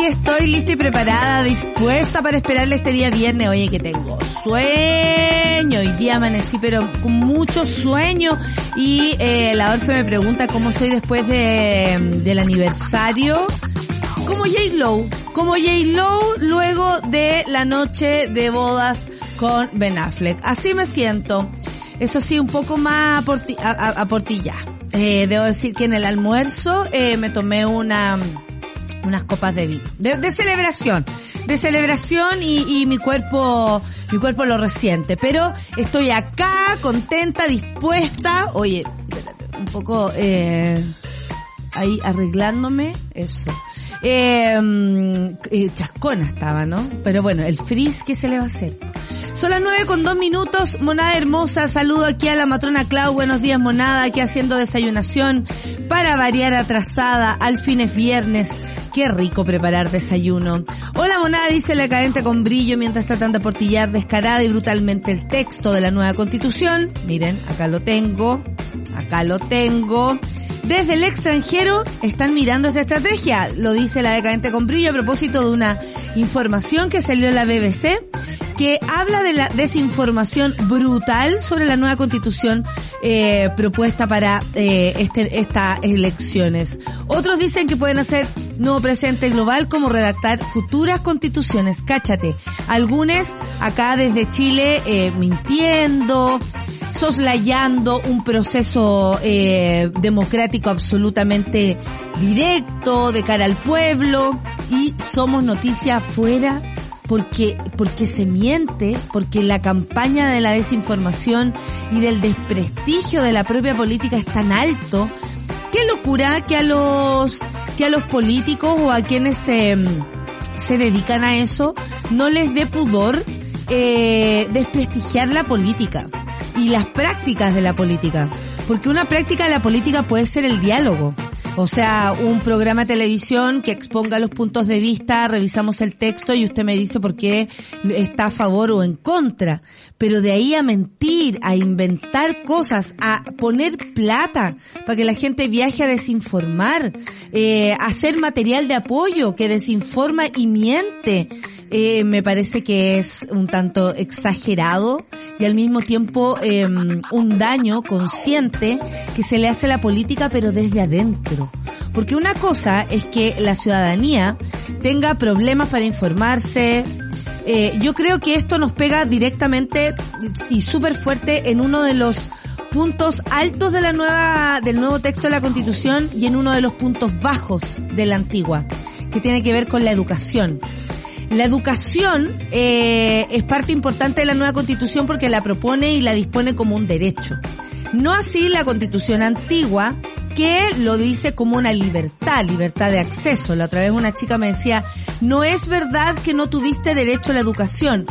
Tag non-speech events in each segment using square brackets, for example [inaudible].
Aquí estoy lista y preparada, dispuesta para esperarle este día viernes. Oye, que tengo sueño. Hoy día amanecí, pero con mucho sueño. Y eh, la Orfe me pregunta cómo estoy después de, del aniversario. Como J-Lo. Como J-Lo luego de la noche de bodas con Ben Affleck. Así me siento. Eso sí, un poco más a, portilla. Eh, debo decir que en el almuerzo eh, me tomé una unas copas de vino. De, celebración. De celebración y, y, mi cuerpo, mi cuerpo lo resiente. Pero estoy acá, contenta, dispuesta. Oye, un poco, eh, ahí arreglándome. Eso. Em, eh, chascona estaba, ¿no? Pero bueno, el frizz, ¿qué se le va a hacer? Son las nueve con dos minutos, monada hermosa, saludo aquí a la matrona Clau, buenos días monada, aquí haciendo desayunación para variar atrasada, al fin es viernes, qué rico preparar desayuno. Hola monada, dice la cadente con brillo mientras tratan de portillar descarada y brutalmente el texto de la nueva constitución. Miren, acá lo tengo, acá lo tengo. Desde el extranjero están mirando esta estrategia, lo dice la decadente con brillo a propósito de una información que salió en la BBC que habla de la desinformación brutal sobre la nueva constitución eh, propuesta para eh, este, estas elecciones. Otros dicen que pueden hacer nuevo presente global como redactar futuras constituciones. Cáchate, algunos acá desde Chile eh, mintiendo, soslayando un proceso eh, democrático absolutamente directo de cara al pueblo y somos noticia fuera porque, porque se miente, porque la campaña de la desinformación y del desprestigio de la propia política es tan alto. Qué locura que a los, que a los políticos o a quienes se, se dedican a eso no les dé pudor eh, desprestigiar la política y las prácticas de la política. Porque una práctica de la política puede ser el diálogo. O sea, un programa de televisión que exponga los puntos de vista, revisamos el texto y usted me dice por qué está a favor o en contra. Pero de ahí a mentir, a inventar cosas, a poner plata para que la gente viaje a desinformar, eh, hacer material de apoyo que desinforma y miente, eh, me parece que es un tanto exagerado y al mismo tiempo eh, un daño consciente que se le hace a la política pero desde adentro. Porque una cosa es que la ciudadanía tenga problemas para informarse, eh, yo creo que esto nos pega directamente y súper fuerte en uno de los puntos altos de la nueva, del nuevo texto de la Constitución y en uno de los puntos bajos de la antigua, que tiene que ver con la educación. La educación eh, es parte importante de la nueva constitución porque la propone y la dispone como un derecho. No así la constitución antigua, que lo dice como una libertad, libertad de acceso. La otra vez una chica me decía, no es verdad que no tuviste derecho a la educación.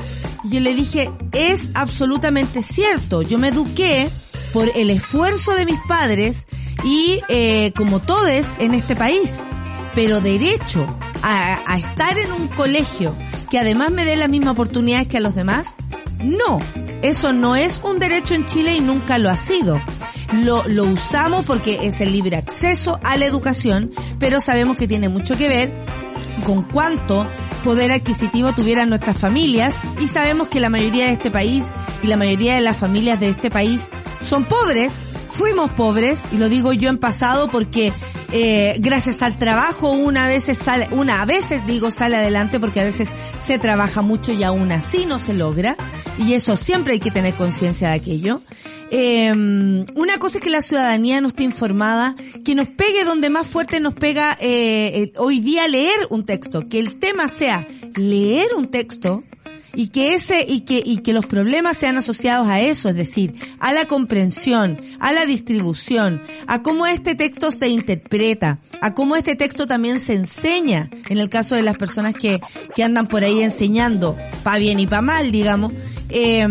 Y yo le dije, es absolutamente cierto. Yo me eduqué por el esfuerzo de mis padres y eh, como todos en este país. Pero derecho a, estar en un colegio que además me dé las mismas oportunidades que a los demás? No, eso no es un derecho en Chile y nunca lo ha sido. Lo, lo usamos porque es el libre acceso a la educación, pero sabemos que tiene mucho que ver con cuánto poder adquisitivo tuvieran nuestras familias y sabemos que la mayoría de este país y la mayoría de las familias de este país son pobres, fuimos pobres y lo digo yo en pasado porque eh, gracias al trabajo una vez sale, una a veces digo sale adelante porque a veces se trabaja mucho y aún así no se logra y eso siempre hay que tener conciencia de aquello. Eh, una cosa es que la ciudadanía no esté informada, que nos pegue donde más fuerte nos pega eh, eh, hoy día leer un texto, que el tema sea leer un texto y que ese y que y que los problemas sean asociados a eso, es decir, a la comprensión, a la distribución, a cómo este texto se interpreta, a cómo este texto también se enseña, en el caso de las personas que que andan por ahí enseñando, pa bien y pa mal, digamos. Eh,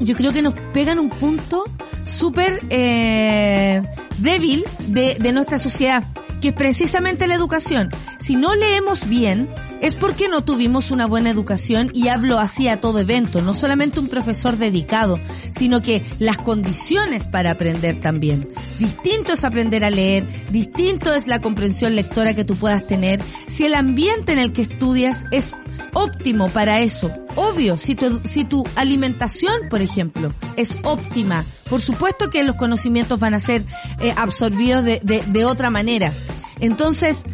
yo creo que nos pegan un punto súper eh, débil de, de nuestra sociedad que es precisamente la educación. Si no leemos bien, es porque no tuvimos una buena educación y hablo así a todo evento, no solamente un profesor dedicado, sino que las condiciones para aprender también. Distinto es aprender a leer, distinto es la comprensión lectora que tú puedas tener, si el ambiente en el que estudias es óptimo para eso. Obvio, si tu, si tu alimentación, por ejemplo, es óptima, por supuesto que los conocimientos van a ser eh, absorbidos de, de, de otra manera. Entonces,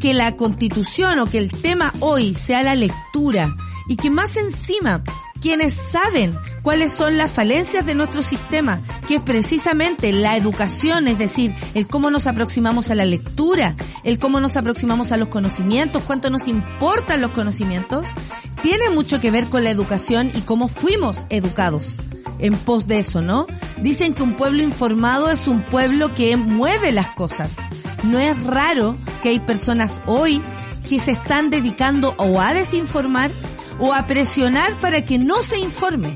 que la constitución o que el tema hoy sea la lectura y que más encima quienes saben cuáles son las falencias de nuestro sistema, que es precisamente la educación, es decir, el cómo nos aproximamos a la lectura, el cómo nos aproximamos a los conocimientos, cuánto nos importan los conocimientos, tiene mucho que ver con la educación y cómo fuimos educados en pos de eso, ¿no? Dicen que un pueblo informado es un pueblo que mueve las cosas. No es raro que hay personas hoy que se están dedicando o a desinformar o a presionar para que no se informe.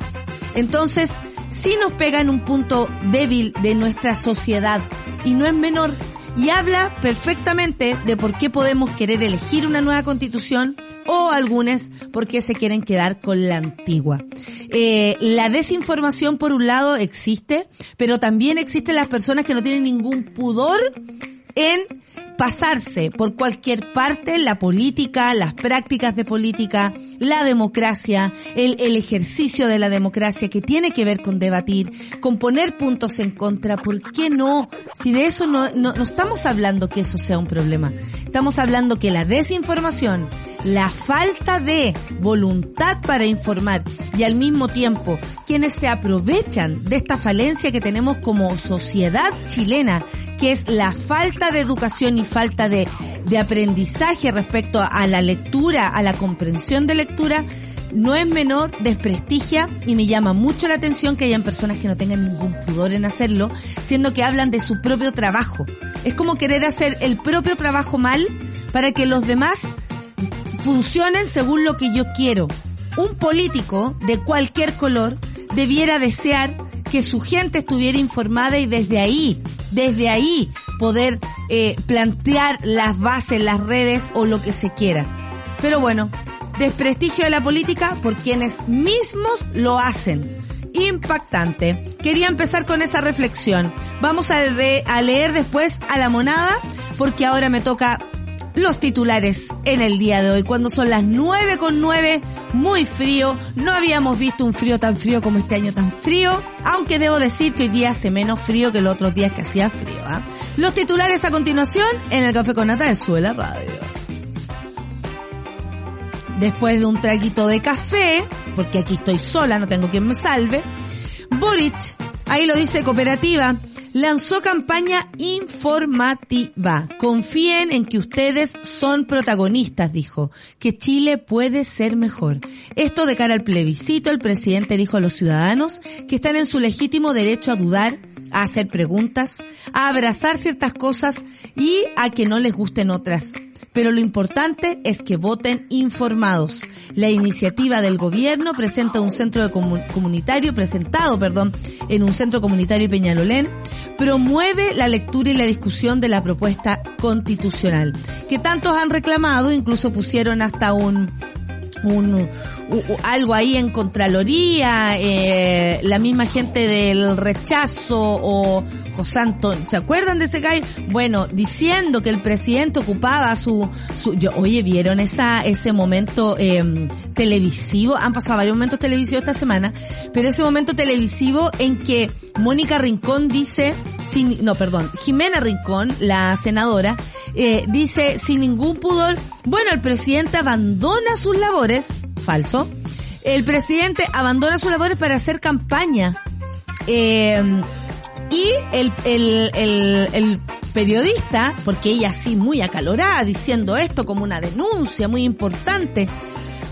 Entonces, sí nos pega en un punto débil de nuestra sociedad y no es menor y habla perfectamente de por qué podemos querer elegir una nueva constitución o algunos porque se quieren quedar con la antigua. Eh, la desinformación por un lado existe, pero también existen las personas que no tienen ningún pudor en pasarse por cualquier parte la política, las prácticas de política, la democracia, el, ejercicio de la democracia que tiene que ver con debatir, con poner puntos en contra. ¿Por qué no? Si de eso no, no, no estamos hablando que eso sea un problema. Estamos hablando que la desinformación, la falta de voluntad para informar y al mismo tiempo quienes se aprovechan de esta falencia que tenemos como sociedad chilena, que es la falta de educación y falta de, de aprendizaje respecto a la lectura, a la comprensión de lectura, no es menor, desprestigia y me llama mucho la atención que hayan personas que no tengan ningún pudor en hacerlo, siendo que hablan de su propio trabajo. Es como querer hacer el propio trabajo mal para que los demás funcionen según lo que yo quiero. Un político de cualquier color debiera desear que su gente estuviera informada y desde ahí, desde ahí poder eh, plantear las bases, las redes o lo que se quiera. Pero bueno, desprestigio de la política por quienes mismos lo hacen. Impactante. Quería empezar con esa reflexión. Vamos a, leer después a la monada porque ahora me toca los titulares en el día de hoy, cuando son las nueve con nueve, muy frío, no habíamos visto un frío tan frío como este año tan frío, aunque debo decir que hoy día hace menos frío que los otros días que hacía frío. ¿eh? Los titulares a continuación en el Café con Nata de Suela Radio. Después de un traguito de café, porque aquí estoy sola, no tengo quien me salve, Boric, ahí lo dice cooperativa, lanzó campaña informativa. Confíen en que ustedes son protagonistas, dijo, que Chile puede ser mejor. Esto de cara al plebiscito, el presidente dijo a los ciudadanos que están en su legítimo derecho a dudar, a hacer preguntas, a abrazar ciertas cosas y a que no les gusten otras pero lo importante es que voten informados. La iniciativa del gobierno presenta un centro comunitario, presentado, perdón, en un centro comunitario Peñalolén, promueve la lectura y la discusión de la propuesta constitucional, que tantos han reclamado, incluso pusieron hasta un un, un, algo ahí en Contraloría, eh, la misma gente del rechazo o Antonio, ¿se acuerdan de ese gallo? Bueno, diciendo que el presidente ocupaba su, su oye, ¿vieron esa, ese momento eh, televisivo? Han pasado varios momentos televisivos esta semana, pero ese momento televisivo en que Mónica Rincón dice, sin, no, perdón, Jimena Rincón, la senadora, eh, dice sin ningún pudor, bueno, el presidente abandona sus labores, falso, el presidente abandona sus labores para hacer campaña. Eh, y el, el, el, periodista, porque ella sí muy acalorada, diciendo esto como una denuncia muy importante,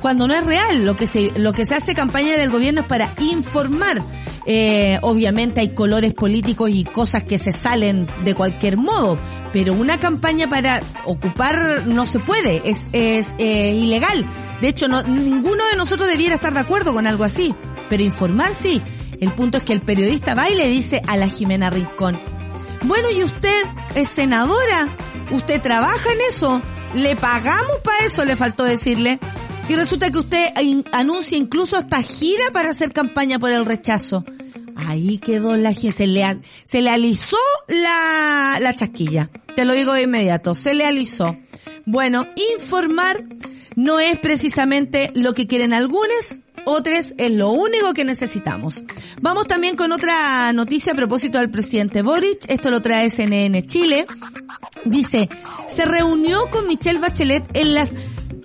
cuando no es real, lo que se, lo que se hace campaña del gobierno es para informar. Eh, obviamente hay colores políticos y cosas que se salen de cualquier modo, pero una campaña para ocupar no se puede, es, es eh, ilegal. De hecho, no, ninguno de nosotros debiera estar de acuerdo con algo así, pero informar sí. El punto es que el periodista va y le dice a la Jimena Rincón, bueno, ¿y usted es senadora? Usted trabaja en eso. Le pagamos para eso, le faltó decirle. Y resulta que usted anuncia incluso hasta gira para hacer campaña por el rechazo. Ahí quedó la se le, se le alisó la, la chasquilla. Te lo digo de inmediato, se le alisó. Bueno, informar no es precisamente lo que quieren algunos, otros es lo único que necesitamos. Vamos también con otra noticia a propósito del presidente Boric. Esto lo trae CNN Chile. Dice, se reunió con Michelle Bachelet en las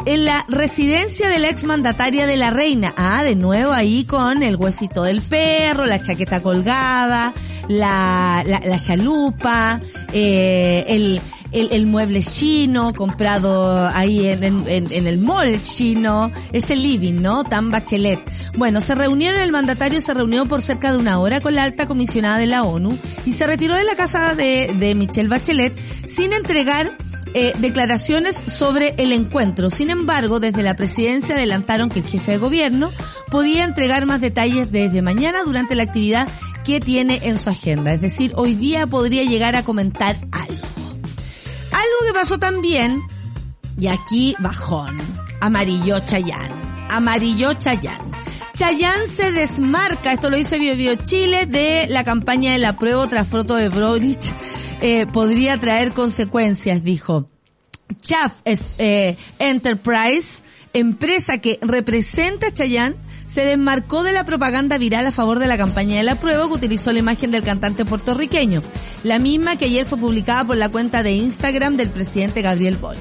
en la residencia de la exmandataria de la reina. Ah, de nuevo ahí con el huesito del perro, la chaqueta colgada, la, la, la chalupa, eh, el, el, el, mueble chino comprado ahí en, en, en, el mall chino, ese living, ¿no? Tan bachelet. Bueno, se reunieron, el mandatario se reunió por cerca de una hora con la alta comisionada de la ONU y se retiró de la casa de, de Michelle Bachelet sin entregar eh, declaraciones sobre el encuentro. Sin embargo, desde la presidencia adelantaron que el jefe de gobierno podía entregar más detalles desde mañana durante la actividad que tiene en su agenda. Es decir, hoy día podría llegar a comentar algo. Algo que pasó también, y aquí bajón, amarillo Chayán. Amarillo Chayán. Chayán se desmarca, esto lo dice Bio, Bio Chile, de la campaña de la prueba tras foto de Brodich eh, podría traer consecuencias, dijo. Chaff eh, Enterprise, empresa que representa a Chayanne, se desmarcó de la propaganda viral a favor de la campaña de la prueba que utilizó la imagen del cantante puertorriqueño, la misma que ayer fue publicada por la cuenta de Instagram del presidente Gabriel Boric.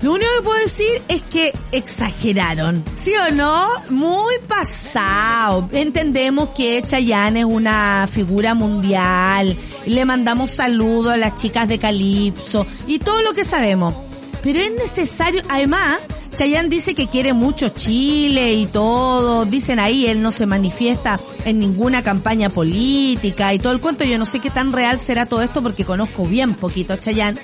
Lo único que puedo decir es que exageraron, ¿sí o no? Muy pasado. Entendemos que Chayanne es una figura mundial. Le mandamos saludos a las chicas de Calipso y todo lo que sabemos. Pero es necesario, además, Chayanne dice que quiere mucho Chile y todo. Dicen ahí, él no se manifiesta en ninguna campaña política y todo el cuento. Yo no sé qué tan real será todo esto porque conozco bien poquito a Chayanne.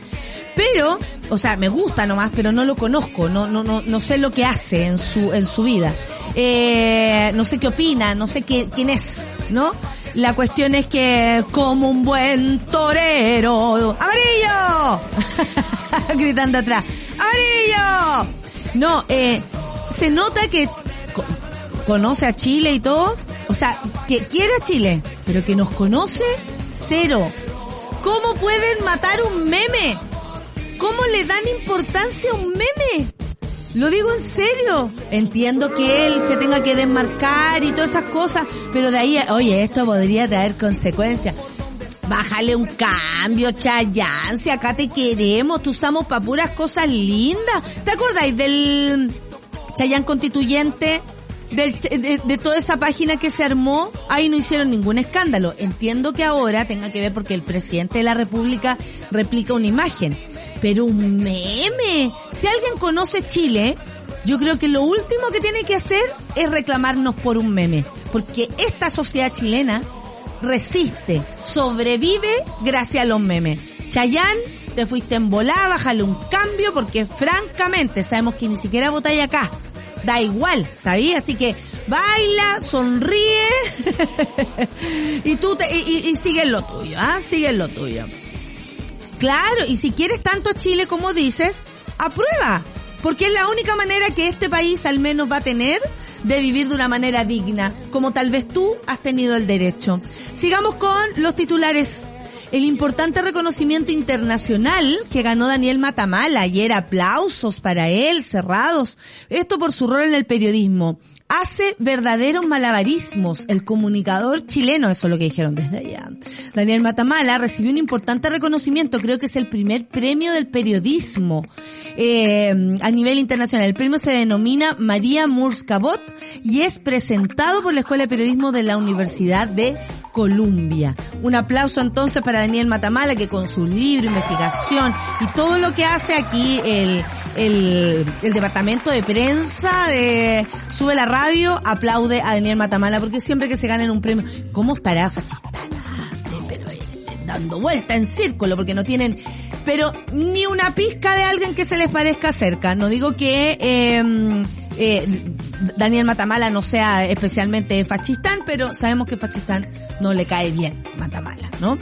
Pero, o sea, me gusta nomás, pero no lo conozco, no, no, no, no sé lo que hace en su, en su vida. Eh, no sé qué opina, no sé qué, quién es, ¿no? La cuestión es que, como un buen torero, ¡amarillo! [laughs] Gritando atrás, ¡amarillo! No, eh, se nota que conoce a Chile y todo, o sea, que quiere a Chile, pero que nos conoce, cero. ¿Cómo pueden matar un meme? ¿Cómo le dan importancia a un meme? Lo digo en serio. Entiendo que él se tenga que desmarcar y todas esas cosas, pero de ahí, oye, esto podría traer consecuencias. Bájale un cambio, Chayanne, si acá te queremos, tú usamos para puras cosas lindas. ¿Te acordáis del Chayanne constituyente? De, toda esa página que se armó, ahí no hicieron ningún escándalo. Entiendo que ahora tenga que ver porque el presidente de la República replica una imagen pero un meme. Si alguien conoce Chile, yo creo que lo último que tiene que hacer es reclamarnos por un meme. Porque esta sociedad chilena resiste, sobrevive gracias a los memes. Chayán, te fuiste en volada, bájale un cambio porque francamente sabemos que ni siquiera votáis acá. Da igual, ¿sabías? Así que baila, sonríe [laughs] y tú te, y, y, sigue lo tuyo, ¿ah? Sigue lo tuyo. Claro, y si quieres tanto a Chile como dices, aprueba. Porque es la única manera que este país al menos va a tener de vivir de una manera digna, como tal vez tú has tenido el derecho. Sigamos con los titulares. El importante reconocimiento internacional que ganó Daniel Matamala ayer, aplausos para él, cerrados. Esto por su rol en el periodismo hace verdaderos malabarismos. El comunicador chileno, eso es lo que dijeron desde allá. Daniel Matamala recibió un importante reconocimiento, creo que es el primer premio del periodismo eh, a nivel internacional. El premio se denomina María Murskabot y es presentado por la Escuela de Periodismo de la Universidad de Columbia. Un aplauso entonces para Daniel Matamala que con su libro, investigación y todo lo que hace aquí el, el, el departamento de prensa de Sube la Radio aplaude a Daniel Matamala porque siempre que se ganen un premio, ¿cómo estará Fachistana? Pero dando vuelta en círculo porque no tienen pero ni una pizca de alguien que se les parezca cerca. No digo que eh, eh, Daniel Matamala no sea especialmente fachistán, pero sabemos que fachistán no le cae bien Matamala, ¿no?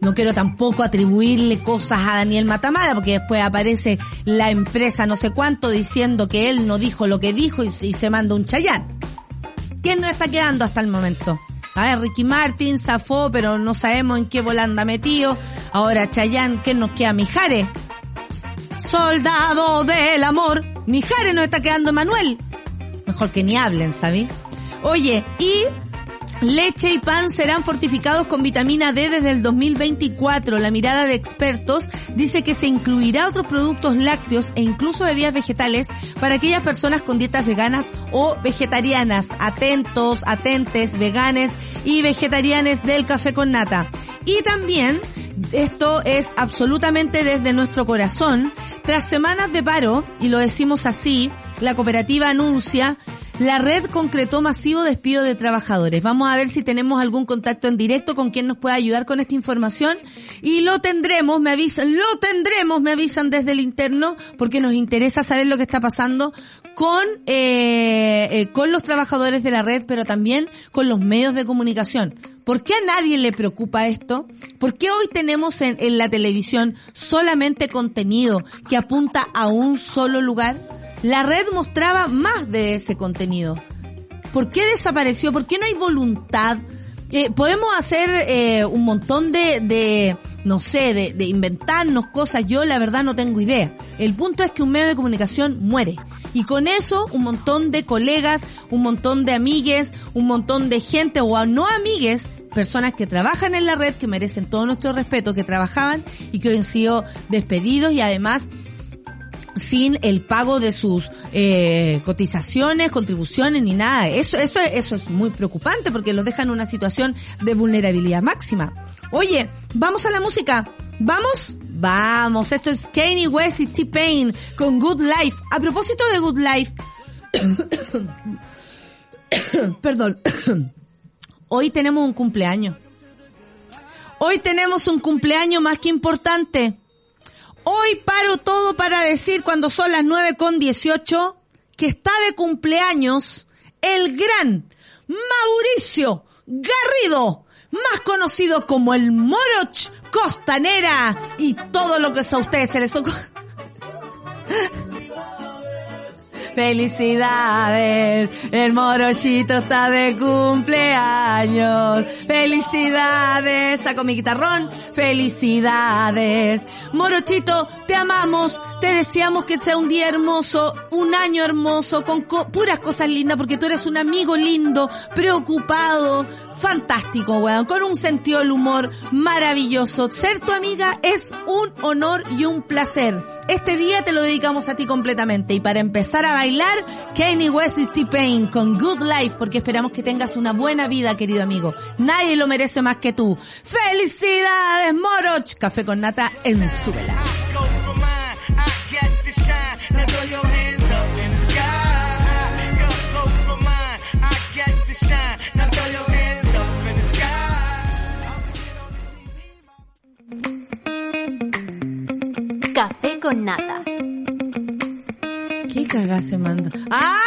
No quiero tampoco atribuirle cosas a Daniel Matamala, porque después aparece la empresa no sé cuánto diciendo que él no dijo lo que dijo y, se manda un chayán. ¿Quién no está quedando hasta el momento? A ver, Ricky Martin zafó, pero no sabemos en qué volanda metido. Ahora Chayán, ¿qué nos queda? Mijares. Soldado del amor. Mijares nos está quedando Manuel. Mejor que ni hablen, ¿sabí? Oye, y Leche y pan serán fortificados con vitamina D desde el 2024. La mirada de expertos dice que se incluirá otros productos lácteos e incluso bebidas vegetales para aquellas personas con dietas veganas o vegetarianas. Atentos, atentes, veganes y vegetarianes del café con nata. Y también esto es absolutamente desde nuestro corazón. Tras semanas de paro, y lo decimos así, la cooperativa anuncia la red concretó masivo despido de trabajadores. Vamos a ver si tenemos algún contacto en directo con quien nos pueda ayudar con esta información y lo tendremos, me avisan, lo tendremos, me avisan desde el interno porque nos interesa saber lo que está pasando con eh, eh, con los trabajadores de la red, pero también con los medios de comunicación. ¿Por qué a nadie le preocupa esto? ¿Por qué hoy tenemos en, en la televisión solamente contenido que apunta a un solo lugar? La red mostraba más de ese contenido. ¿Por qué desapareció? ¿Por qué no hay voluntad? Eh, podemos hacer eh, un montón de, de no sé, de, de, inventarnos cosas. Yo la verdad no tengo idea. El punto es que un medio de comunicación muere. Y con eso un montón de colegas, un montón de amigues, un montón de gente o no amigues, personas que trabajan en la red, que merecen todo nuestro respeto, que trabajaban y que hoy han sido despedidos y además sin el pago de sus eh, cotizaciones, contribuciones ni nada. Eso, eso, eso es muy preocupante porque los deja en una situación de vulnerabilidad máxima. Oye, vamos a la música. ¿Vamos? Vamos. Esto es Kanye West y T-Pain con Good Life. A propósito de Good Life. [coughs] Perdón. [coughs] Hoy tenemos un cumpleaños. Hoy tenemos un cumpleaños más que importante. Hoy paro todo para decir cuando son las nueve con dieciocho que está de cumpleaños el gran Mauricio Garrido, más conocido como el Moroch Costanera y todo lo que a ustedes se les ocurre. Felicidades, el morochito está de cumpleaños. Felicidades, saco mi guitarrón. Felicidades. Morochito, te amamos, te deseamos que sea un día hermoso, un año hermoso, con puras cosas lindas, porque tú eres un amigo lindo, preocupado, fantástico, weón, con un sentido del humor maravilloso. Ser tu amiga es un honor y un placer. Este día te lo dedicamos a ti completamente y para empezar a bailar, Kanye West y T-Pain con Good Life, porque esperamos que tengas una buena vida, querido amigo. Nadie lo merece más que tú. ¡Felicidades, Moroch! Café con nata en su vela. Café con nata. ¿Qué cagada se manda? ¡Ah!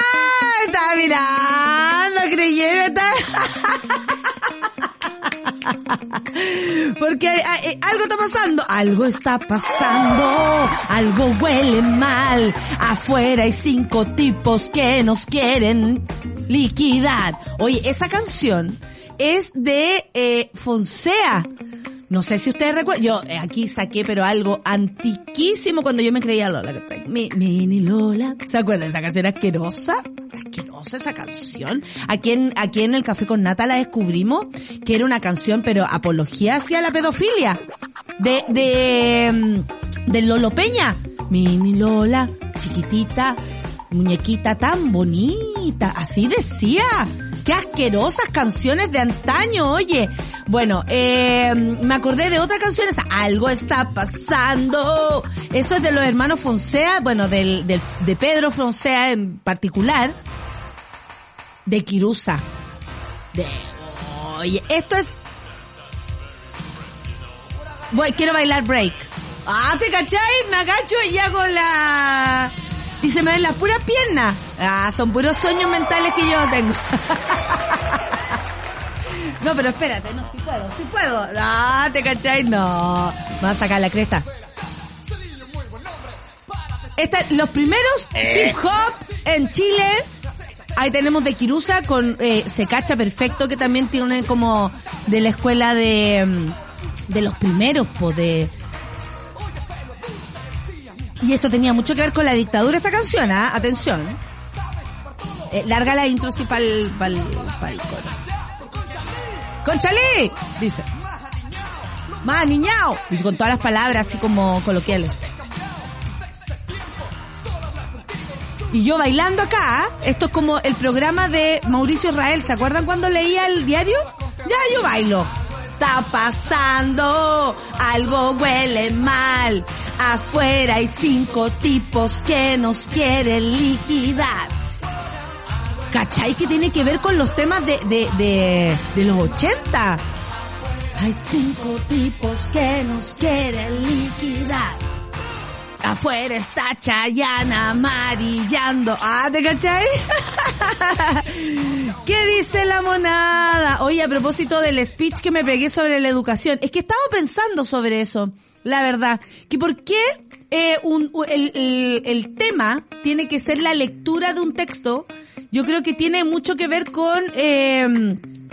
Estaba mirando, creyeron. [laughs] Porque eh, algo está pasando, algo está pasando, algo huele mal. Afuera hay cinco tipos que nos quieren liquidar. Oye, esa canción es de eh, Fonsea. No sé si ustedes recuerdan, yo eh, aquí saqué pero algo antiquísimo cuando yo me creía Lola. Mi, mini Lola. ¿Se acuerdan esa canción asquerosa? Asquerosa esa canción. Aquí en, aquí en el Café con Nata la descubrimos que era una canción pero apología hacia la pedofilia. De, de, mm, de Lolo Peña. Mini Lola, chiquitita, muñequita tan bonita. Así decía. Qué asquerosas canciones de antaño, oye. Bueno, eh, me acordé de otra canción, Algo está pasando. Eso es de los hermanos Fonsea, bueno, del, de Pedro Fonsea en particular. De Kirusa. De, oye, esto es... Voy, quiero bailar break. Ah, ¿te cachai? Me agacho y hago la... Y se me ven las puras piernas. Ah, son puros sueños mentales que yo tengo. [laughs] no, pero espérate, no, si puedo, si puedo. Ah, ¿te cachai? No. Vamos a sacar la cresta. Esta, los primeros hip hop en Chile. Ahí tenemos de Kirusa con eh, Se Cacha Perfecto, que también tiene como de la escuela de, mm, de los primeros, po, de... Y esto tenía mucho que ver con la dictadura esta canción, ¿ah? Atención. Eh, larga la intro sí para el coro. ¡Conchalí! Dice. ¡Más niñao! Y con todas las palabras así como coloquiales. Y yo bailando acá, esto es como el programa de Mauricio Israel, ¿se acuerdan cuando leía el diario? Ya yo bailo. Está pasando, algo huele mal. Afuera hay cinco tipos que nos quieren liquidar. ¿Cachai? Que tiene que ver con los temas de, de, de, de los 80. Hay cinco tipos que nos quieren liquidar. Afuera está Chayana amarillando. Ah, ¿te cachai? [laughs] ¿Qué dice la monada? Oye, a propósito del speech que me pegué sobre la educación, es que estaba pensando sobre eso, la verdad. Que por qué eh, un, el, el, tema tiene que ser la lectura de un texto, yo creo que tiene mucho que ver con eh,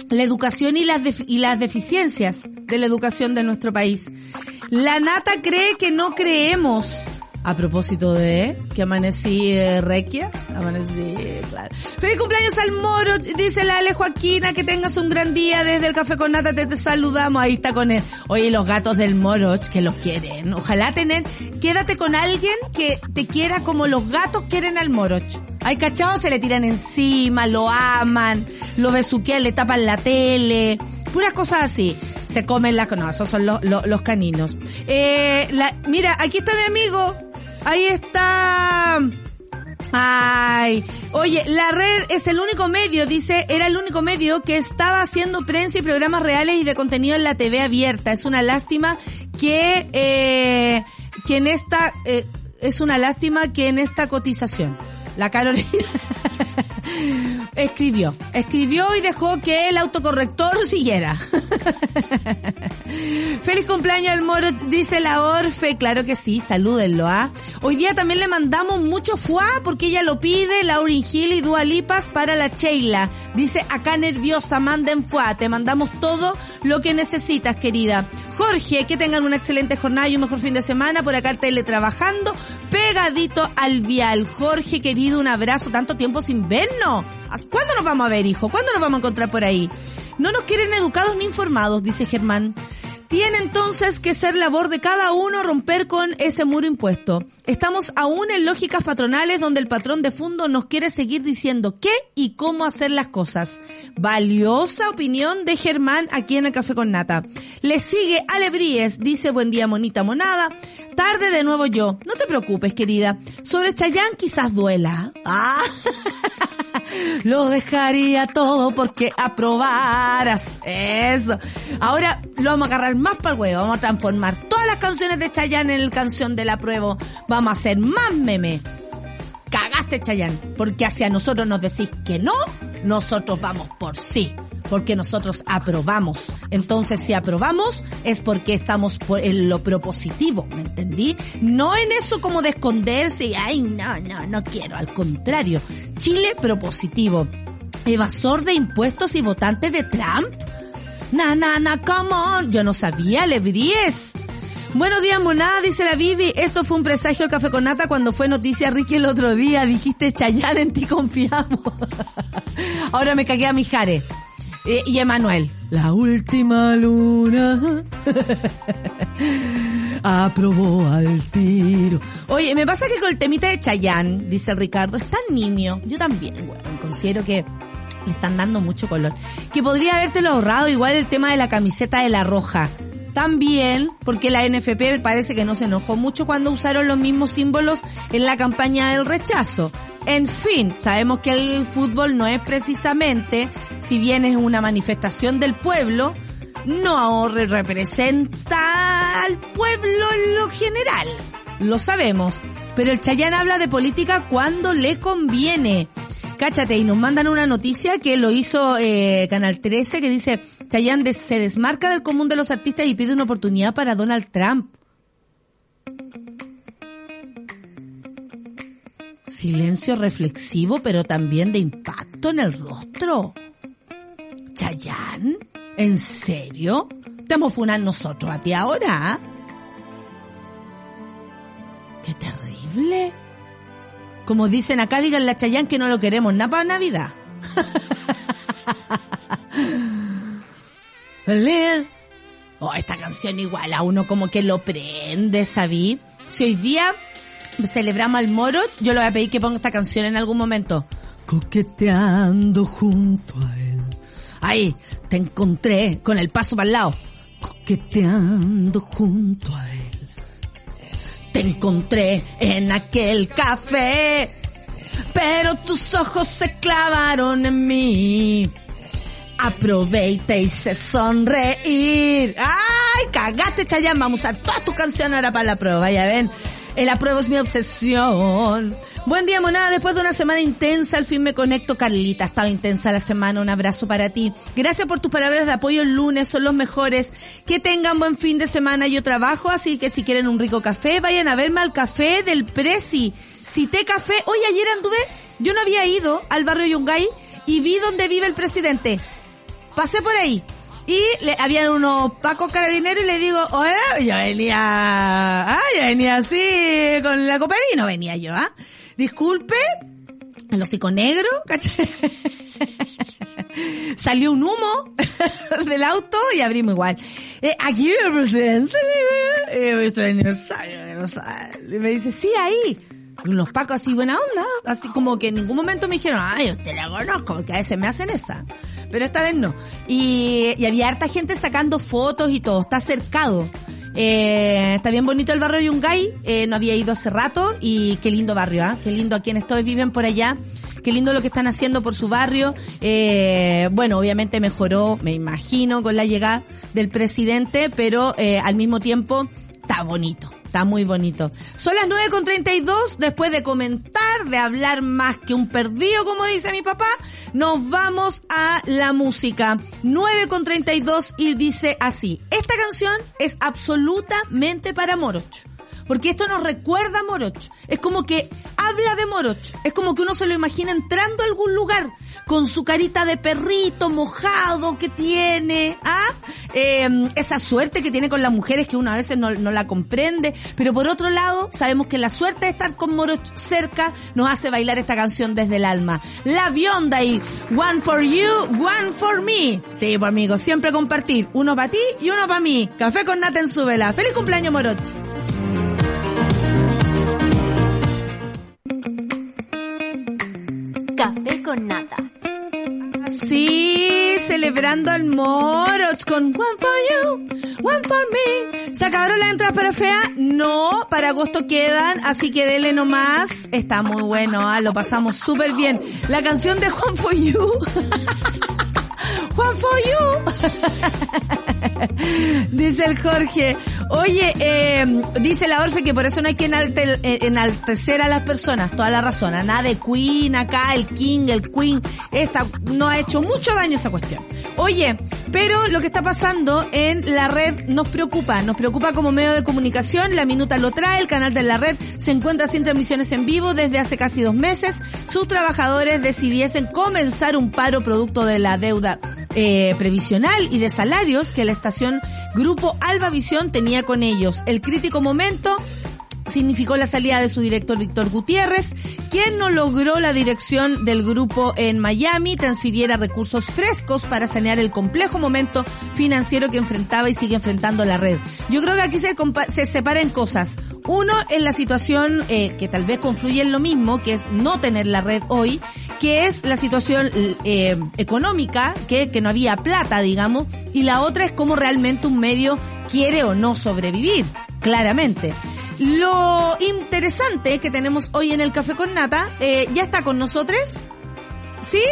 la educación y las, y las deficiencias de la educación de nuestro país. La nata cree que no creemos a propósito de que amanecí de requia, amanecí, claro. Feliz cumpleaños al moro, dice la Ale Joaquina, que tengas un gran día desde el Café con Nata, te, saludamos, ahí está con él. Oye, los gatos del moro, que los quieren. Ojalá tener, quédate con alguien que te quiera como los gatos quieren al moroch. Hay cachados, se le tiran encima, lo aman, lo besuquean, le tapan la tele, puras cosas así se comen las... No, esos son los, caninos. Eh, mira, aquí está mi amigo, Ahí está. Ay, oye, la red es el único medio, dice, era el único medio que estaba haciendo prensa y programas reales y de contenido en la TV abierta. Es una lástima que, eh, que en esta, eh, es una lástima que en esta cotización, la Carolina [laughs] escribió, escribió y dejó que el autocorrector siguiera. Feliz cumpleaños al moro, dice la Orfe. Claro que sí, salúdenlo, ¿ah? Hoy día también le mandamos mucho fuá porque ella lo pide, Laurin Gil y Dua Lipas para la Sheila. Dice, acá nerviosa, manden fuá. Te mandamos todo lo que necesitas, querida. Jorge, que tengan una excelente jornada y un mejor fin de semana. Por acá teletrabajando, pegadito al vial. Jorge, querido, un abrazo. Tanto tiempo sin vernos. ¿Cuándo nos vamos a ver, hijo? ¿Cuándo nos vamos a encontrar por ahí? No nos quieren educados ni informados, dice Germán. Tiene entonces que ser labor de cada uno romper con ese muro impuesto. Estamos aún en lógicas patronales donde el patrón de fondo nos quiere seguir diciendo qué y cómo hacer las cosas. Valiosa opinión de Germán aquí en el Café con Nata. Le sigue Alebríes, dice buen día monita monada. Tarde de nuevo yo. No te preocupes, querida. Sobre Chayán quizás duela. Ah. [laughs] Lo dejaría todo porque aprobaras. Eso. Ahora lo vamos a agarrar más para el huevo. Vamos a transformar todas las canciones de Chayanne en el canción de la prueba. Vamos a hacer más meme. Cagaste Chayanne. Porque hacia nosotros nos decís que no, nosotros vamos por sí porque nosotros aprobamos. Entonces, si aprobamos es porque estamos en lo propositivo, ¿me entendí? No en eso como de esconderse y, ay, no, no, no quiero. Al contrario, Chile propositivo. Evasor de impuestos y votante de Trump. Na, na, na, come on. Yo no sabía, le bríes. Buenos días, monada, dice la Vivi. Esto fue un presagio al café con nata cuando fue noticia Ricky el otro día. Dijiste, Chayán, en ti confiamos. [laughs] Ahora me cagué a mi jare. Eh, y Emanuel, la última luna [laughs] aprobó al tiro. Oye, me pasa que con el temita de Chayanne, dice Ricardo, es tan nimio. Yo también, bueno, considero que le están dando mucho color. Que podría habértelo ahorrado igual el tema de la camiseta de la roja. También, porque la NFP parece que no se enojó mucho cuando usaron los mismos símbolos en la campaña del rechazo. En fin, sabemos que el fútbol no es precisamente, si bien es una manifestación del pueblo, no representa al pueblo en lo general. Lo sabemos. pero el Chayán habla de política cuando le conviene. Cáchate, y nos mandan una noticia que lo hizo eh, Canal 13 que dice, Chayán se desmarca del común de los artistas y pide una oportunidad para Donald Trump. Silencio reflexivo, pero también de impacto en el rostro. ¿Chayán? ¿En serio? ¿Te vamos a funar nosotros a ti ahora? ¡Qué terrible! Como dicen acá, digan la Chayán que no lo queremos nada para Navidad. [laughs] oh, esta canción igual a uno como que lo prende, ¿sabí? Si hoy día celebramos al moro, yo le voy a pedir que ponga esta canción en algún momento. Coqueteando junto a él. Ahí, te encontré con el paso para el lado. Coqueteando junto a él. Encontré en aquel café. Pero tus ojos se clavaron en mí. Aprobé y te sonreír. ¡Ay! Cagaste, Chayanne. Vamos a usar toda tu canción ahora para la prueba. Ya ven. El apruebo es mi obsesión. Buen día, monada. Después de una semana intensa, al fin me conecto. Carlita, ha estado intensa la semana. Un abrazo para ti. Gracias por tus palabras de apoyo el lunes. Son los mejores. Que tengan buen fin de semana. Yo trabajo, así que si quieren un rico café, vayan a verme al café del Prezi. Cité café. Hoy ayer anduve, yo no había ido al barrio Yungay y vi donde vive el presidente. Pasé por ahí. Y le, habían unos pacos carabineros y le digo, oye, yo venía, ah, yo venía así con la copa y no venía yo, ¿ah? Disculpe, el hocico negro, ¿cachai? Salió un humo [laughs] del auto y abrimos igual. Eh, aquí vive el presidente, eh, estoy aniversario, me dice, sí, ahí. Unos pacos así buena onda, así como que en ningún momento me dijeron, ay, usted la conozco, porque a veces me hacen esa. Pero esta vez no. Y, y había harta gente sacando fotos y todo, está cercado. Eh, está bien bonito el barrio de Yungay, eh, no había ido hace rato y qué lindo barrio, ¿ah? Qué lindo a quienes todos viven por allá. Qué lindo lo que están haciendo por su barrio. Eh, bueno, obviamente mejoró, me imagino, con la llegada del presidente, pero eh, al mismo tiempo está bonito. Está muy bonito. Son las 9.32, después de comentar, de hablar más que un perdido, como dice mi papá, nos vamos a la música. 9.32 y dice así, esta canción es absolutamente para Moroch. Porque esto nos recuerda a Moroch. Es como que habla de Moroch. Es como que uno se lo imagina entrando a algún lugar con su carita de perrito mojado que tiene, ¿ah? Eh, esa suerte que tiene con las mujeres que uno a veces no, la comprende. Pero por otro lado, sabemos que la suerte de estar con Moroch cerca nos hace bailar esta canción desde el alma. La Bionda y One for You, One for Me. Sí, pues amigos, siempre compartir. Uno para ti y uno para mí. Café con nata en su vela. ¡Feliz cumpleaños, Moroch! Café con nata. Sí, celebrando al Moroch con One for You, One for Me. ¿Se acabaron las entradas para fea? No, para agosto quedan, así que dele nomás. Está muy bueno, ¿ah? lo pasamos súper bien. La canción de One for You. [laughs] One for You. [laughs] [laughs] dice el Jorge. Oye, eh, dice la Orfe que por eso no hay que enalte, enaltecer a las personas. Toda la razón. A nada de Queen acá, el King, el Queen. Esa, no ha hecho mucho daño esa cuestión. Oye, pero lo que está pasando en la red nos preocupa. Nos preocupa como medio de comunicación. La Minuta lo trae. El canal de la red se encuentra sin transmisiones en vivo desde hace casi dos meses. Sus trabajadores decidiesen comenzar un paro producto de la deuda eh, previsional y de salarios que la estación Grupo Alba Visión tenía con ellos. El crítico momento significó la salida de su director Víctor Gutiérrez, quien no logró la dirección del grupo en Miami transfiriera recursos frescos para sanear el complejo momento financiero que enfrentaba y sigue enfrentando la red. Yo creo que aquí se, se separan cosas. Uno en la situación eh, que tal vez confluye en lo mismo, que es no tener la red hoy, que es la situación eh, económica, que, que no había plata, digamos, y la otra es cómo realmente un medio quiere o no sobrevivir, claramente. Lo interesante que tenemos hoy en el Café con Nata, eh, ya está con nosotros, ¿sí?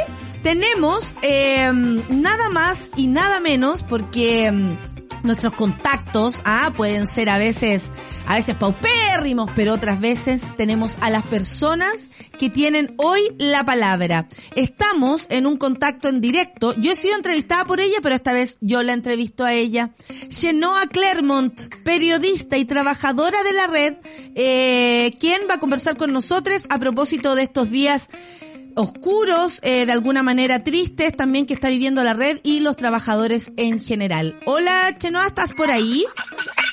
Tenemos eh, nada más y nada menos, porque nuestros contactos, ah, pueden ser a veces, a veces paupérrimos, pero otras veces tenemos a las personas que tienen hoy la palabra. Estamos en un contacto en directo. Yo he sido entrevistada por ella, pero esta vez yo la entrevisto a ella. Genoa Clermont, periodista y trabajadora de la red, eh, quien va a conversar con nosotros a propósito de estos días oscuros, eh, de alguna manera tristes también que está viviendo la red y los trabajadores en general. Hola, Chenoa, ¿estás por ahí?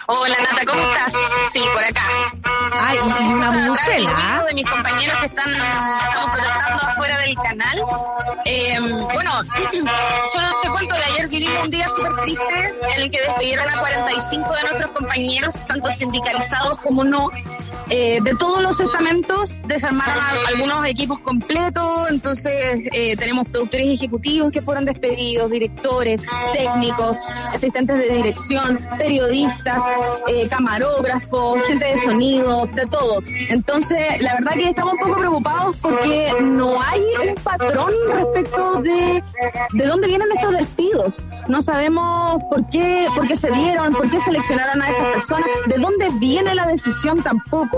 Hola, Nata, ¿cómo estás? Sí, por acá. Ay, y una bucela. de mis compañeros que están, estamos protestando afuera del canal. Eh, bueno, [clears throat] solo te cuento de ayer vivimos un día súper triste en el que despidieron a 45 de nuestros compañeros, tanto sindicalizados como no, eh, de todos los estamentos desarmaron algunos equipos completos, entonces eh, tenemos productores ejecutivos que fueron despedidos, directores, técnicos, asistentes de dirección, periodistas, eh, camarógrafos, gente de sonido, de todo. Entonces, la verdad que estamos un poco preocupados porque no hay un patrón respecto de, de dónde vienen estos despidos. No sabemos por qué, por qué se dieron, por qué seleccionaron a esas personas, de dónde viene la decisión tampoco.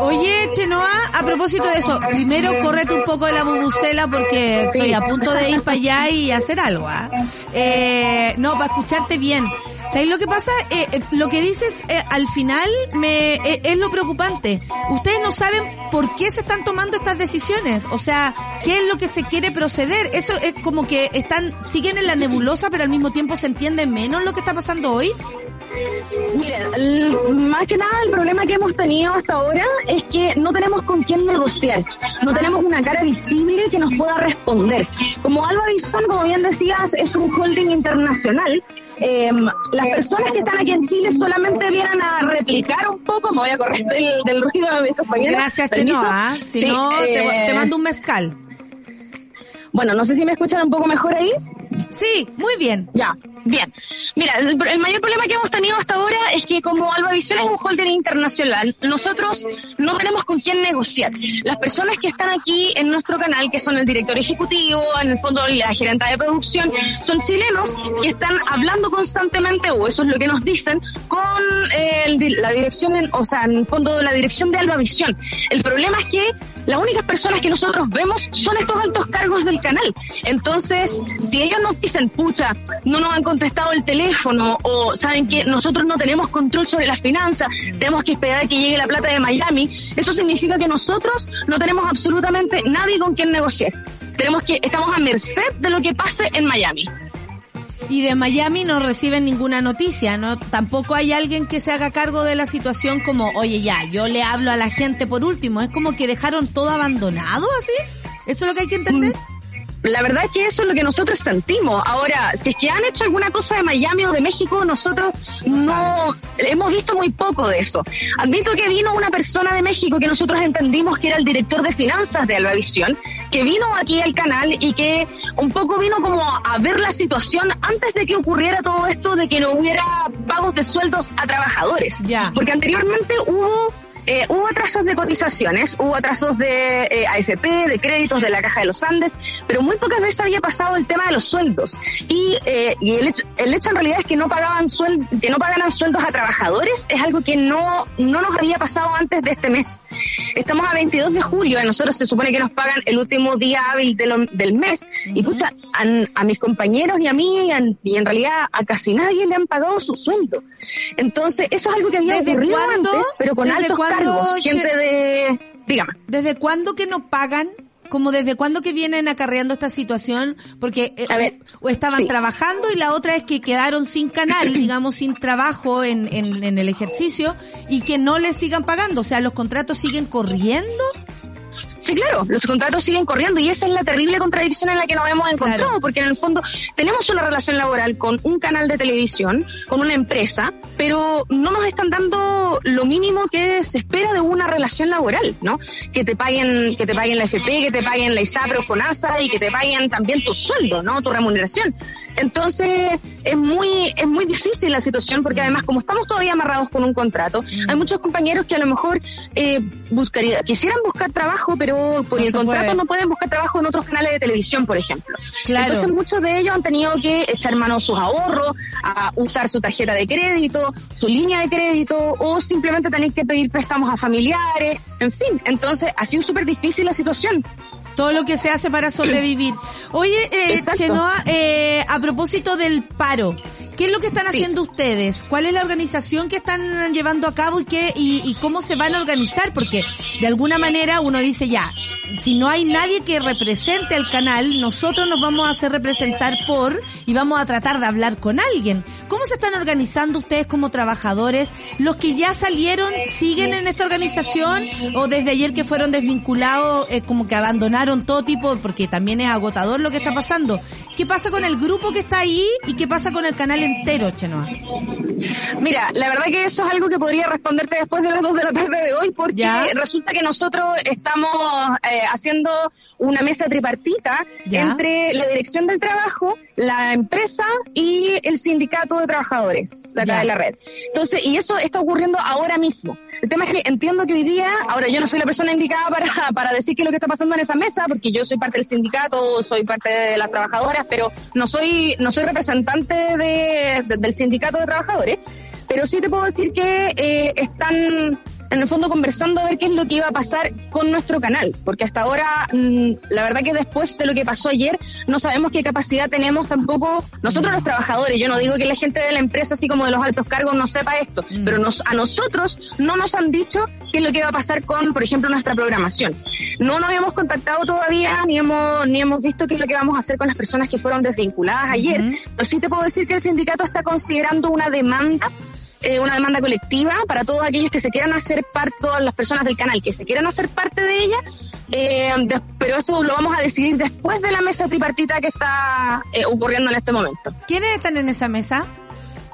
Oye, Chenoa, a propósito de eso, primero córrete un poco de la bubucela porque estoy a punto de ir para allá y hacer algo, ¿ah? Eh, no, para escucharte bien. ¿Sabes lo que pasa? Eh, eh, lo que dices al final me es lo preocupante. Ustedes no saben por qué se están tomando estas decisiones. O sea, qué es lo que se quiere proceder. Eso es como que están siguen en la nebulosa, pero al mismo tiempo se entiende menos lo que está pasando hoy. Miren, más que nada el problema que hemos tenido hasta ahora es que no tenemos con quién negociar, no tenemos una cara visible que nos pueda responder. Como Alba Bison, como bien decías, es un holding internacional. Em, las personas que están aquí en Chile solamente vienen a replicar un poco, me voy a correr del, ruido de mis compañeros. Gracias, Chenoa. Si no, te, te mando un mezcal. Bueno, no sé si me escuchan un poco mejor ahí. Sí, muy bien. Ya, bien. Mira, el, mayor problema que hemos tenido hasta ahora es que como Albavisión es un holder internacional, nosotros no tenemos con quién negociar. Las personas que están aquí en nuestro canal, que son el director ejecutivo, en el fondo la gerente de producción, son chilenos que están hablando constantemente, o eso es lo que nos dicen, con eh, la dirección, o sea, en el fondo la dirección de Albavisión. El problema es que las únicas personas que nosotros vemos son estos altos cargos del canal. Entonces, si ellos nos dicen, pucha, no nos han contestado el teléfono o saben que nosotros no tenemos control sobre las finanzas, tenemos que esperar a que llegue la plata de Miami, eso significa que nosotros no tenemos absolutamente nadie con quien negociar. Tenemos que, estamos a merced de lo que pase en Miami. Y de Miami no reciben ninguna noticia, ¿no? Tampoco hay alguien que se haga cargo de la situación como, oye, ya, yo le hablo a la gente por último. Es como que dejaron todo abandonado así. ¿Eso es lo que hay que entender? Mm la verdad es que eso es lo que nosotros sentimos. Ahora, si es que han hecho alguna cosa de Miami o de México, nosotros no hemos visto muy poco de eso. Admito que vino una persona de México que nosotros entendimos que era el director de finanzas de Albavisión, que vino aquí al canal y que un poco vino como a ver la situación antes de que ocurriera todo esto de que no hubiera pagos de sueldos a trabajadores. Ya. Porque anteriormente hubo eh, hubo atrasos de cotizaciones, hubo atrasos de eh, AFP, de créditos de la Caja de los Andes, pero muy pocas veces había pasado el tema de los sueldos. Y, eh, y el, hecho, el hecho en realidad es que no pagaban suel que no pagaran sueldos a trabajadores, es algo que no, no nos había pasado antes de este mes. Estamos a 22 de julio y nosotros se supone que nos pagan el último día hábil del mes. Y pucha, a, mis compañeros y a mí y, en realidad a casi nadie le han pagado su sueldo. Entonces, eso es algo que había ocurrido antes, pero con altos de... Dígame. ¿Desde cuándo que no pagan? como desde cuándo que vienen acarreando esta situación, porque eh, o estaban trabajando y la otra es que quedaron sin canal, [clears throat] digamos, sin trabajo en, en, en, el ejercicio y que no les sigan pagando, o sea, los contratos siguen corriendo. Sí, claro, los contratos siguen corriendo y esa es la terrible contradicción en la que nos hemos encontrado, porque en el fondo tenemos una relación laboral con un canal de televisión, con una empresa, pero no nos están dando lo mínimo que se espera de una relación laboral, ¿no? Que te paguen, que te paguen la FP, que te paguen la ISAPRE o FONASA y que te paguen también tu sueldo, ¿no? Tu remuneración. Entonces, es muy, es muy difícil la situación porque además, como estamos todavía amarrados con un contrato, Mm. hay muchos compañeros que a lo mejor eh, buscaría, quisieran buscar trabajo, pero por No el contrato puede. no pueden buscar trabajo en otros canales de televisión, por ejemplo. Claro. Entonces, muchos de ellos han tenido que echar mano a sus ahorros, a usar su tarjeta de crédito, su línea de crédito, o simplemente tener que pedir préstamos a familiares, en fin. Entonces, ha sido súper difícil la situación. Todo lo que se hace para sobrevivir. Oye, eh. Chenoa, eh, a propósito del paro, ¿qué es lo que están Sí. haciendo ustedes? ¿Cuál es la organización que están llevando a cabo y qué y, y cómo se van a organizar? Porque de alguna manera uno dice ya, si no hay nadie que represente al canal, nosotros nos vamos a hacer representar por y vamos a tratar de hablar con alguien. ¿Cómo se están organizando ustedes como trabajadores? ¿Los que ya salieron siguen en esta organización o desde ayer que fueron desvinculados eh, como que abandonaron todo tipo porque también es agotador lo que está pasando? ¿Qué pasa con el grupo que está ahí y qué pasa con el canal entero, Chenoa? Mira, la verdad que eso es algo que podría responderte después de las dos de la tarde de hoy, porque Ya. resulta que nosotros estamos eh, haciendo una mesa tripartita Ya. entre la dirección del trabajo, la empresa y el sindicato de trabajadores Ya. de la red. Entonces, y eso está ocurriendo ahora mismo. El tema es que entiendo que hoy día, ahora yo no soy la persona indicada para, [laughs] para decir qué es lo que está pasando en esa mesa, porque yo soy parte del sindicato, soy parte de las trabajadoras, pero no soy, no soy representante de- de- del sindicato de trabajadores. Pero sí te puedo decir que eh, están en el fondo conversando a ver qué es lo que iba a pasar con nuestro canal, porque hasta ahora, mm, la verdad que después de lo que pasó ayer, no sabemos qué capacidad tenemos tampoco nosotros los trabajadores. Yo no digo que la gente de la empresa, así como de los altos cargos, no sepa esto, Mm. pero nos, a nosotros no nos han dicho qué es lo que va a pasar con, por ejemplo, nuestra programación. No nos hemos contactado todavía, ni hemos, ni hemos visto qué es lo que vamos a hacer con las personas que fueron desvinculadas ayer, pero sí te puedo decir que el sindicato está considerando una demanda eh, una demanda colectiva para todos aquellos que se quieran hacer parte, todas las personas del canal que se quieran hacer parte de ella, eh, de- pero esto lo vamos a decidir después de la mesa tripartita que está eh, ocurriendo en este momento. ¿Quiénes están en esa mesa?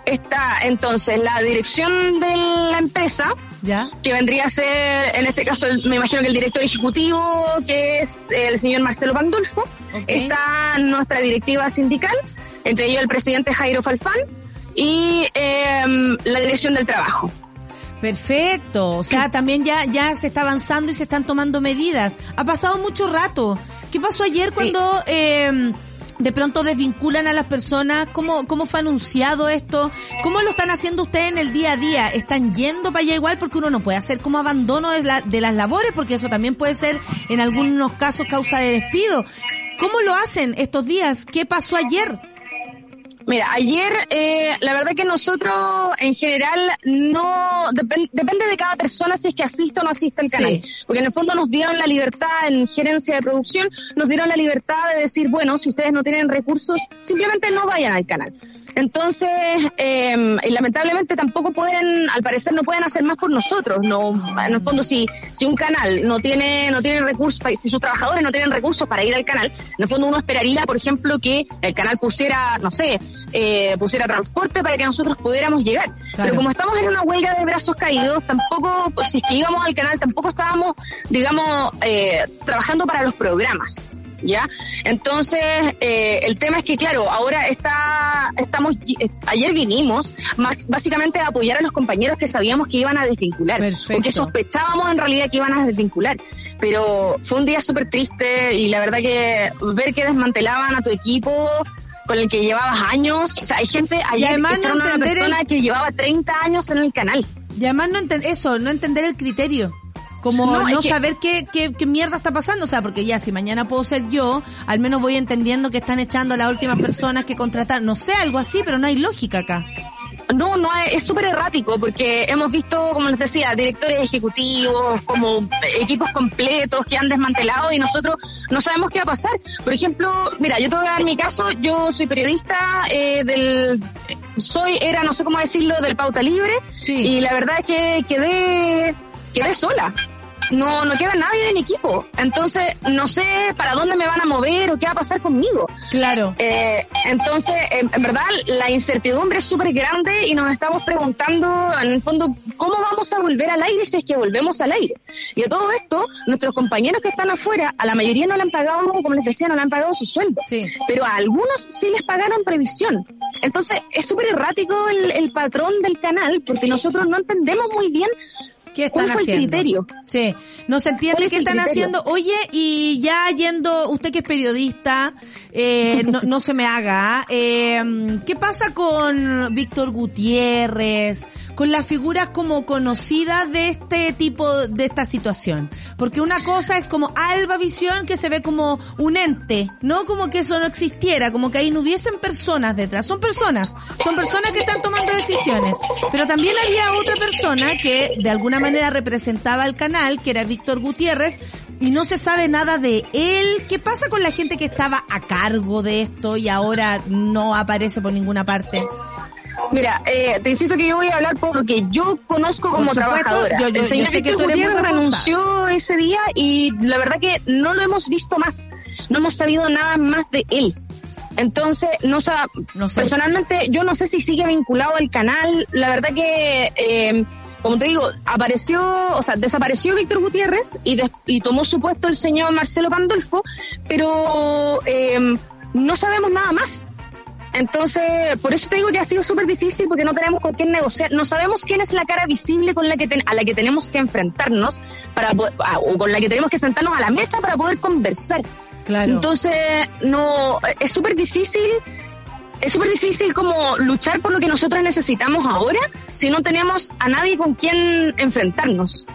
Está entonces la dirección de la empresa, ¿Ya? que vendría a ser, en este caso, me imagino que el director ejecutivo, que es el señor Marcelo Pandolfo. Ok. Está nuestra directiva sindical, entre ellos el presidente Jairo Falfán y em, la dirección del trabajo. Perfecto, o sea, también ya ya se está avanzando y se están tomando medidas. Ha pasado mucho rato. ¿Qué pasó ayer Sí. cuando eh, de pronto desvinculan a las personas? ¿Cómo, ¿Cómo fue anunciado esto? ¿Cómo lo están haciendo ustedes en el día a día? ¿Están yendo para allá igual? Porque uno no puede hacer como abandono de, la- de las labores, porque eso también puede ser en algunos casos causa de despido. ¿Cómo lo hacen estos días? ¿Qué pasó ayer? Mira, ayer eh, la verdad que nosotros en general no depen- depende de cada persona si es que asiste o no asiste al Sí. canal, porque en el fondo nos dieron la libertad en gerencia de producción, nos dieron la libertad de decir, bueno, si ustedes no tienen recursos, simplemente no vayan al canal. Entonces, eh, lamentablemente tampoco pueden, al parecer no pueden hacer más por nosotros. No, en el fondo, si, si un canal no tiene, no tiene recursos, si sus trabajadores no tienen recursos para ir al canal, en el fondo uno esperaría, por ejemplo, que el canal pusiera, no sé, eh, pusiera transporte para que nosotros pudiéramos llegar. Pero como estamos en una huelga de brazos caídos, tampoco, si es que íbamos al canal, tampoco estábamos, digamos, eh, trabajando para los programas. ¿Ya? Entonces, eh, el tema es que, claro, ahora está, estamos, eh, ayer vinimos más, básicamente a apoyar a los compañeros que sabíamos que iban a desvincular, Perfecto. o que sospechábamos en realidad que iban a desvincular, pero fue un día súper triste y la verdad que ver que desmantelaban a tu equipo con el que llevabas años, o sea, hay gente, ayer además no a una el- persona que llevaba 30 años en el canal. Y además no eso, no entender el criterio. Como No, no, es que- saber qué, qué, qué mierda está pasando. O sea, porque ya si mañana puedo ser yo, al menos voy entendiendo que están echando a las últimas personas que contratar. No sé, algo así, pero no hay lógica acá. No, no, es súper errático porque hemos visto, como les decía, directores ejecutivos, como equipos completos que han desmantelado y nosotros no sabemos qué va a pasar. Por ejemplo, mira, yo te voy a dar mi caso, yo soy periodista eh, del... Soy, era, no sé cómo decirlo, del Pauta Libre Sí. y la verdad es que quedé, quedé sola. no, no queda nadie de mi equipo. Entonces, no sé para dónde me van a mover o qué va a pasar conmigo. Claro. Eh, entonces, en, verdad, la incertidumbre es súper grande y nos estamos preguntando, en el fondo, ¿cómo vamos a volver al aire si es que volvemos al aire? Y a todo esto, nuestros compañeros que están afuera, a la mayoría no le han pagado, como les decía, no le han pagado su sueldo. Sí. Pero a algunos sí les pagaron previsión. Entonces, es súper errático el, el patrón del canal porque nosotros no entendemos muy bien ¿Qué están ¿Cuál fue haciendo? el criterio? Sí, no se entiende ¿Cuál es qué están criterio? haciendo. Oye, y ya yendo, usted que es periodista, eh, no, no se me haga, eh, ¿qué pasa con Víctor Gutiérrez, con las figuras como conocidas de este tipo, de esta situación? Porque una cosa es como Alba Visión que se ve como un ente, no como que eso no existiera, como que ahí no hubiesen personas detrás. Son personas, son personas que están tomando decisiones. Pero también había otra persona que de alguna manera representaba al canal, que era Víctor Gutiérrez, y no se sabe nada de él. ¿Qué pasa con la gente que estaba a cargo de esto y ahora no aparece por ninguna parte? Mira, eh, te insisto que yo voy a hablar por lo que yo conozco como supuesto, trabajadora. yo- yo- el señor yo sé que Gutiérrez renunció ese día y la verdad que no lo hemos visto más. No hemos sabido nada más de él. Entonces, no sa No sé. personalmente, yo no sé si sigue vinculado al canal. La verdad que, eh, como te digo, apareció, o sea, desapareció Víctor Gutiérrez y, des- y tomó su puesto el señor Marcelo Pandolfo, pero eh, no sabemos nada más. Entonces, por eso te digo que ha sido súper difícil porque no tenemos con quién negociar. No sabemos quién es la cara visible con la que ten- a la que tenemos que enfrentarnos para a- o con la que tenemos que sentarnos a la mesa para poder conversar. Claro. Entonces, no, es súper difícil, es súper difícil como luchar por lo que nosotros necesitamos ahora si no tenemos a nadie con quien enfrentarnos.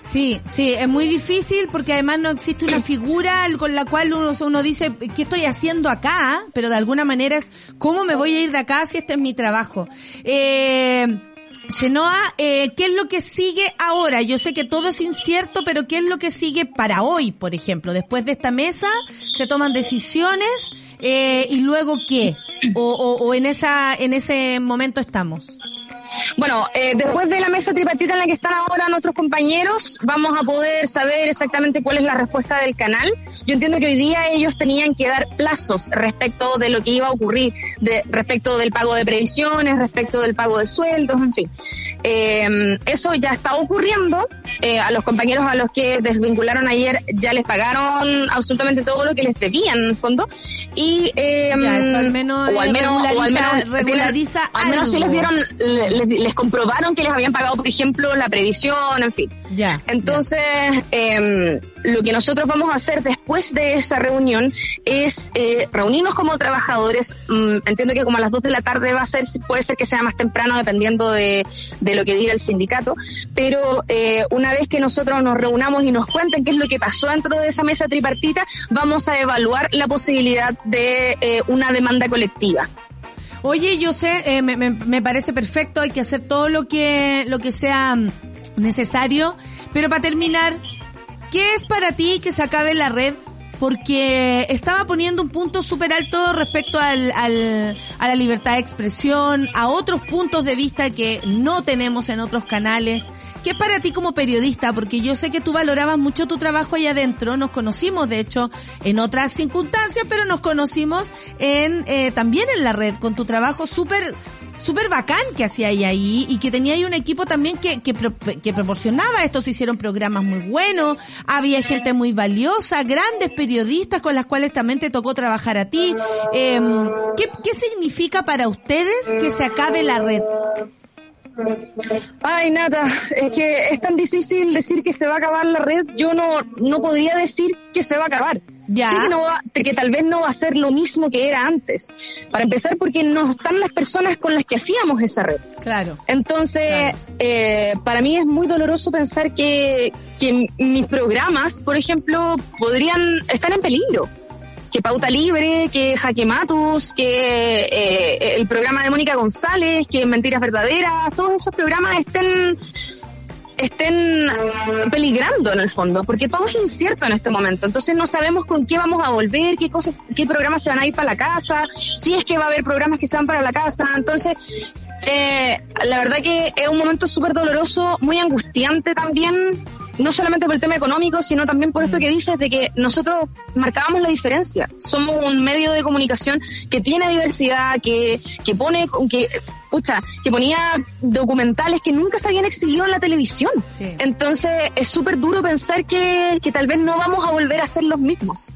Sí, sí, es muy difícil porque además no existe una [clears throat] figura con la cual uno, uno dice, ¿qué estoy haciendo acá? Pero de alguna manera es, ¿cómo me voy a ir de acá si este es mi trabajo? Eh, Chenoa, eh, ¿qué es lo que sigue ahora? Yo sé que todo es incierto, pero ¿qué es lo que sigue para hoy, por ejemplo? Después de esta mesa, se toman decisiones eh, y luego qué? O, o, o en esa en ese momento estamos. Bueno, eh, después de la mesa tripartita en la que están ahora nuestros compañeros, vamos a poder saber exactamente cuál es la respuesta del canal. Yo entiendo que hoy día ellos tenían que dar plazos respecto de lo que iba a ocurrir, de, respecto del pago de previsiones, respecto del pago de sueldos, en fin. Eh, eso ya está ocurriendo. Eh, a los compañeros a los que desvincularon ayer ya les pagaron absolutamente todo lo que les debían en el fondo. Y, eh, Ya, eso al menos, o al menos, o al regulariza- menos tienen- regulariza al menos sí les dieron, les, les comprobaron que les habían pagado, por ejemplo, la previsión, en fin. Ya. Entonces, em, lo que nosotros vamos a hacer después de esa reunión es eh, reunirnos como trabajadores. Mm, entiendo que como a las 2 de la tarde va a ser, puede ser que sea más temprano dependiendo de, de lo que diga el sindicato, pero eh, una vez que nosotros nos reunamos y nos cuenten qué es lo que pasó dentro de esa mesa tripartita, vamos a evaluar la posibilidad de eh, una demanda colectiva. Oye, yo sé, eh, me, me- me parece perfecto, hay que hacer todo lo que, lo que sea mm, necesario, pero para terminar, ¿qué es para ti que se acabe la red? Porque estaba poniendo un punto súper alto respecto al, al, a la libertad de expresión, a otros puntos de vista que no tenemos en otros canales. ¿Qué es para ti como periodista? Porque yo sé que tú valorabas mucho tu trabajo allá adentro. Nos conocimos, de hecho, en otras circunstancias, pero nos conocimos en eh, también en la red con tu trabajo súper súper bacán que hacía ahí ahí y que tenía ahí un equipo también que, que, pro- que proporcionaba esto, se hicieron programas muy buenos, había gente muy valiosa, grandes periodistas con las cuales también te tocó trabajar a ti. Eh, ¿qué, ¿Qué significa para ustedes que se acabe la red? Ay, Nata, es que es tan difícil decir que se va a acabar la red. Yo no, no podría decir que se va a acabar. Ya. Sí que, no va, que tal vez no va a ser lo mismo que era antes. Para empezar, porque no están las personas con las que hacíamos esa red. Claro. Entonces, eh, para mí es muy doloroso pensar que, que mis programas, por ejemplo, podrían estar en peligro. Que Pauta Libre, que Jaque Matus, que eh, el programa de Mónica González, que Mentiras Verdaderas, todos esos programas estén estén peligrando en el fondo, porque todo es incierto en este momento. Entonces no sabemos con qué vamos a volver, qué cosas, qué programas se van a ir para la casa, si es que va a haber programas que se van para la casa. Entonces, eh, la verdad que es un momento súper doloroso, muy angustiante también. No solamente por el tema económico, sino también por esto que dices de que nosotros marcábamos la diferencia. Somos un medio de comunicación que tiene diversidad, que, que pone, que, pucha, que ponía documentales que nunca se habían exhibido en la televisión. Entonces es súper duro pensar que, que tal vez no vamos a volver a ser los mismos.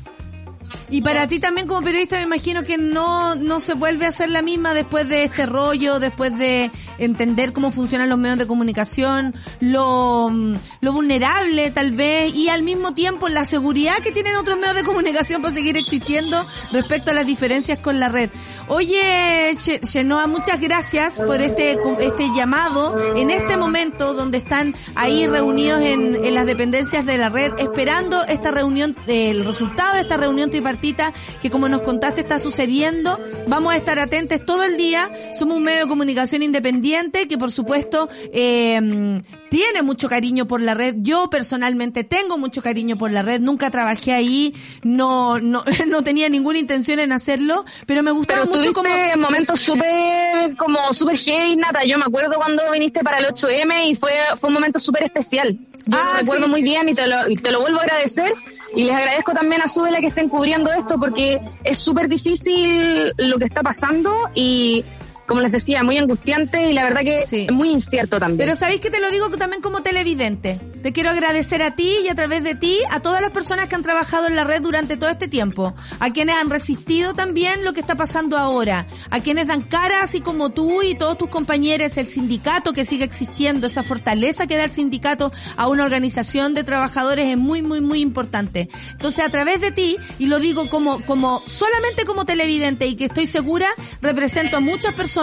Y para ti también como periodista me imagino que no, no se vuelve a hacer la misma después de este rollo, después de entender cómo funcionan los medios de comunicación, lo, lo vulnerable tal vez y al mismo tiempo la seguridad que tienen otros medios de comunicación para seguir existiendo respecto a las diferencias con la red. Oye, Chenoa, muchas gracias por este, este llamado en este momento donde están ahí reunidos en, en las dependencias de la red esperando esta reunión, el resultado de esta reunión tripartita que como nos contaste está sucediendo. Vamos a estar atentos todo el día. Somos un medio de comunicación independiente que por supuesto eh, tiene mucho cariño por la red. Yo personalmente tengo mucho cariño por la red. Nunca trabajé ahí, no no, [laughs] no tenía ninguna intención en hacerlo, pero me gustaba mucho como en momentos súper como súper heavy, Nata. Yo me acuerdo cuando viniste para el 8M y fue fue un momento súper especial. Yo ah, recuerdo muy bien y te lo, y te lo vuelvo a agradecer. Y les agradezco también a Súbela que estén cubriendo esto porque es súper difícil lo que está pasando y como les decía, muy angustiante y la verdad que es muy incierto también. Pero sabéis que te lo digo también como televidente. Te quiero agradecer a ti y a través de ti a todas las personas que han trabajado en la red durante todo este tiempo, a quienes han resistido también lo que está pasando ahora, a quienes dan cara así como tú y todos tus compañeros, el sindicato que sigue existiendo, esa fortaleza que da el sindicato a una organización de trabajadores es muy muy muy importante. Entonces a través de ti y lo digo como como solamente como televidente y que estoy segura represento a muchas personas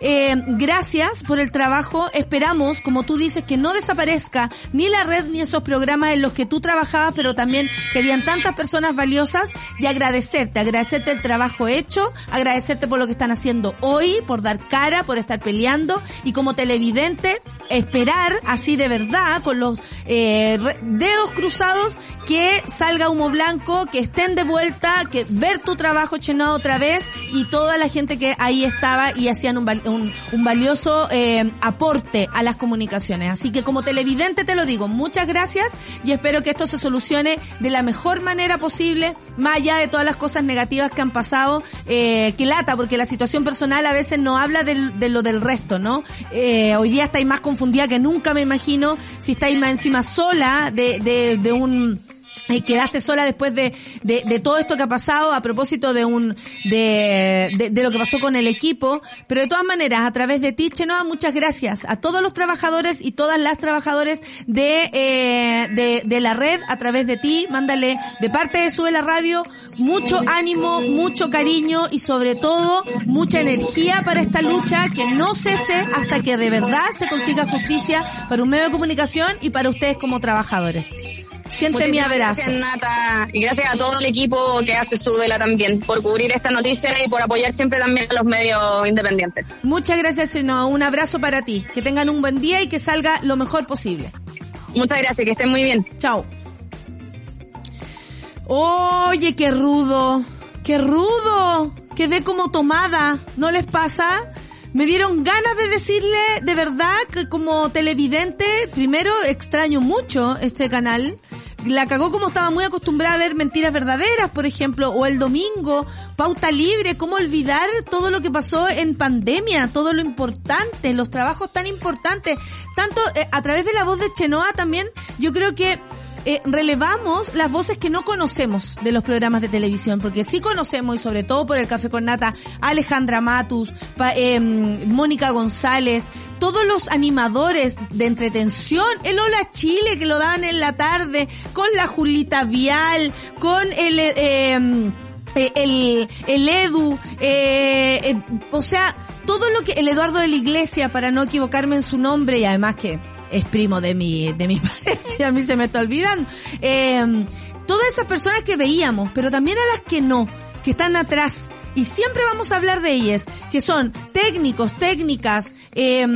eh, gracias por el trabajo. Esperamos, como tú dices, que no desaparezca ni la red ni esos programas en los que tú trabajabas, pero también que habían tantas personas valiosas y agradecerte, agradecerte el trabajo hecho, agradecerte por lo que están haciendo hoy, por dar cara, por estar peleando y como televidente esperar así de verdad, con los eh, dedos cruzados, que salga humo blanco, que estén de vuelta, que ver tu trabajo Chenoa otra vez y toda la gente que ahí estaba hacían un, un, valioso eh, aporte a las comunicaciones. Así que como televidente te lo digo, muchas gracias y espero que esto se solucione de la mejor manera posible, más allá de todas las cosas negativas que han pasado, eh, que lata, porque la situación personal a veces no habla de lo del resto, ¿no? Eh, hoy día estáis más confundida que nunca, me imagino, si estáis más encima sola de, de, de un quedaste sola después de, de, de, todo esto que ha pasado a propósito de un de, de, lo que pasó con el equipo. Pero de todas maneras a través de ti Chenoa muchas gracias a todos los trabajadores y todas las trabajadoras de, eh, de, de la red a través de ti. Mándale de parte de Sube la Radio mucho ánimo mucho cariño y sobre todo mucha energía para esta lucha que no cese hasta que de verdad se consiga justicia para un medio de comunicación y para ustedes como trabajadores Siente mi abrazo. Gracias, Nata. Y gracias a todo el equipo que hace su vela también por cubrir esta noticia y por apoyar siempre también a los medios independientes. Muchas gracias, Seno. Un abrazo para ti. Que tengan un buen día y que salga lo mejor posible. Muchas gracias, que estén muy bien. Chao. Oye, qué rudo. Qué rudo. Quedé como tomada. ¿No les pasa? me dieron ganas de decirle de verdad que como televidente, primero extraño mucho este canal la cagó como estaba muy acostumbrada a ver mentiras verdaderas, por ejemplo, o el domingo, pauta libre, cómo olvidar todo lo que pasó en pandemia, todo lo importante, los trabajos tan importantes, tanto eh, a través de la voz de Chenoa también, yo creo que eh, relevamos las voces que no conocemos de los programas de televisión, porque sí conocemos, y sobre todo por el Café con Nata, Alejandra Matus, eh, Mónica González, todos los animadores de entretención, el Hola Chile que lo daban en la tarde, con la Julita Vial, con el... Eh, em, eh el, el Edu, eh, eh, o sea, todo lo que, el Eduardo de la Iglesia, para no equivocarme en su nombre, y además que es primo de mi, de mi [laughs] padre, y a mí se me está olvidando. Eh, todas esas personas que veíamos, pero también a las que no, que están atrás, y siempre vamos a hablar de ellas, que son técnicos, técnicas, eh,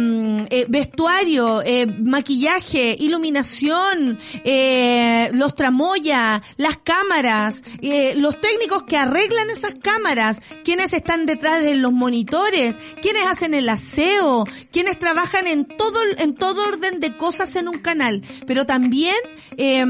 eh, vestuario, eh, maquillaje, iluminación, eh, los tramoya, las cámaras, eh, los técnicos que arreglan esas cámaras, quienes están detrás de los monitores, quienes hacen el aseo, quienes trabajan en todo, en todo orden de cosas en un canal, pero también eh,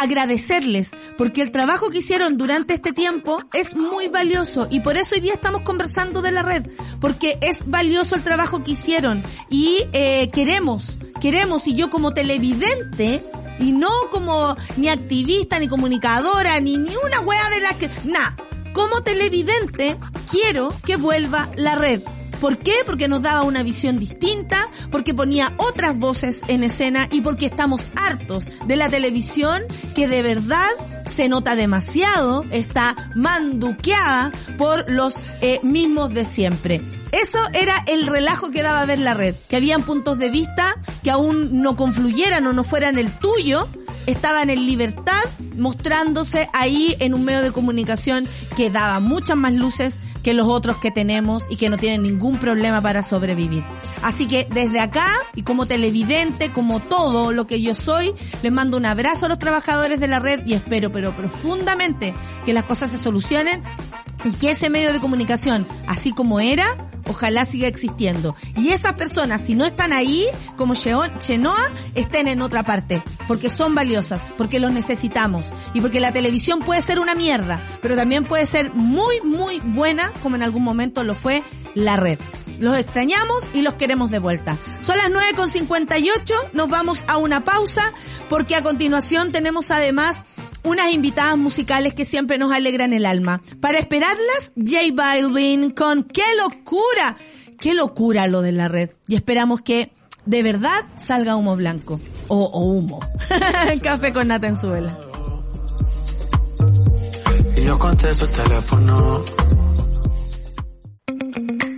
agradecerles, porque el trabajo que hicieron durante este tiempo es muy valioso y eso hoy día estamos conversando de la red, porque es valioso el trabajo que hicieron y eh, queremos, queremos y yo como televidente y no como ni activista, ni comunicadora, ni, ni una wea de la que... Nah, como televidente quiero que vuelva la red. ¿Por qué? Porque nos daba una visión distinta, porque ponía otras voces en escena y porque estamos hartos de la televisión que de verdad se nota demasiado, está manduqueada por los eh, mismos de siempre. Eso era el relajo que daba ver la red, que habían puntos de vista que aún no confluyeran o no fueran el tuyo, estaban en libertad mostrándose ahí en un medio de comunicación que daba muchas más luces que los otros que tenemos y que no tienen ningún problema para sobrevivir. Así que desde acá y como televidente, como todo lo que yo soy, les mando un abrazo a los trabajadores de la red y espero, pero profundamente, que las cosas se solucionen y que ese medio de comunicación, así como era, ojalá siga existiendo. Y esas personas, si no están ahí, como Chenoa, estén en otra parte, porque son valiosas, porque los necesitamos, y porque la televisión puede ser una mierda, pero también puede ser muy, muy buena, como en algún momento lo fue la red. Los extrañamos y los queremos de vuelta. Son las 9.58, nos vamos a una pausa, porque a continuación tenemos además unas invitadas musicales que siempre nos alegran el alma. Para esperarlas, J Balvin con ¡Qué locura! ¡Qué locura lo de la red! Y esperamos que de verdad salga humo blanco. O, humo. [laughs] Café con nata en suela. Y yo contesto el teléfono.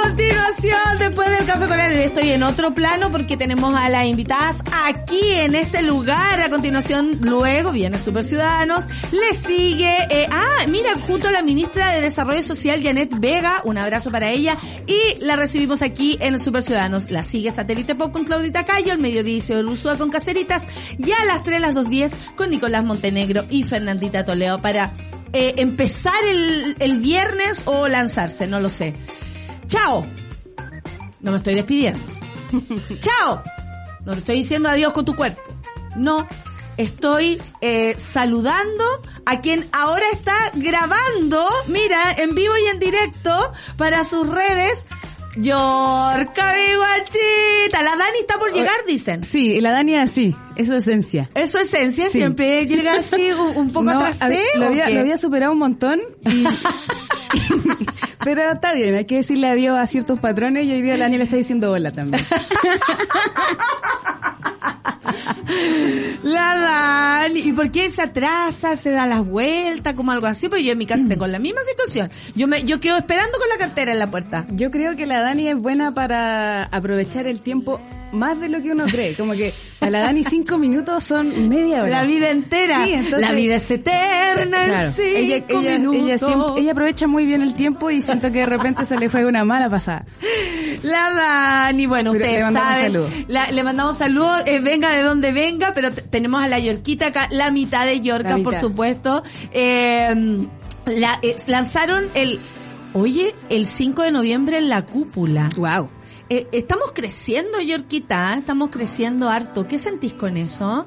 A continuación, después del café con él, estoy en otro plano porque tenemos a las invitadas aquí en este lugar. A continuación, luego viene Super Ciudadanos, le sigue, eh, ah, mira, junto a la ministra de Desarrollo Social, Janet Vega, un abrazo para ella, y la recibimos aquí en Super Ciudadanos. La sigue Satélite Pop con Claudita Cayo, el mediodía de Ursúa con Caceritas, y a las 3, las 2.10 con Nicolás Montenegro y Fernandita Toledo para eh, empezar el, el viernes o lanzarse, no lo sé. Chao. No me estoy despidiendo. [laughs] Chao. No te estoy diciendo adiós con tu cuerpo. No. Estoy eh, saludando a quien ahora está grabando, mira, en vivo y en directo para sus redes. Yorka, mi guachita. La Dani está por llegar, dicen. Sí, y la Dani así, es su esencia. Es su esencia, Sí. siempre llega así un, [laughs] un poco No, atrás. hab- lo, había, lo había superado un montón. y- [laughs] pero está bien, hay que decirle adiós a ciertos patrones y hoy día la Dani le está diciendo hola también. La Dani. ¿Y por qué se atrasa? ¿Se da las vueltas? Como algo así. Pues yo en mi casa tengo la misma situación. Yo me, yo quedo esperando con la cartera en la puerta. Yo creo que la Dani es buena para aprovechar el tiempo más de lo que uno cree. Como que para la Dani cinco minutos son media hora. La vida entera. Sí, entonces- la vida es eterna en Claro. cinco ella, ella, minutos. ella, siempre- ella aprovecha muy bien el tiempo y siento que de repente se le juega una mala pasada. La Dani, bueno, Pero ustedes le mandamos saben. saludos. La- le mandamos saludos, eh, venga de donde venga, pero tenemos a la Yorquita acá, la mitad de Yorca, por supuesto. Eh, la, eh, lanzaron el, oye, el 5 de noviembre en la cúpula. Wow. Eh, estamos creciendo, Yorquita, estamos creciendo harto. ¿Qué sentís con eso?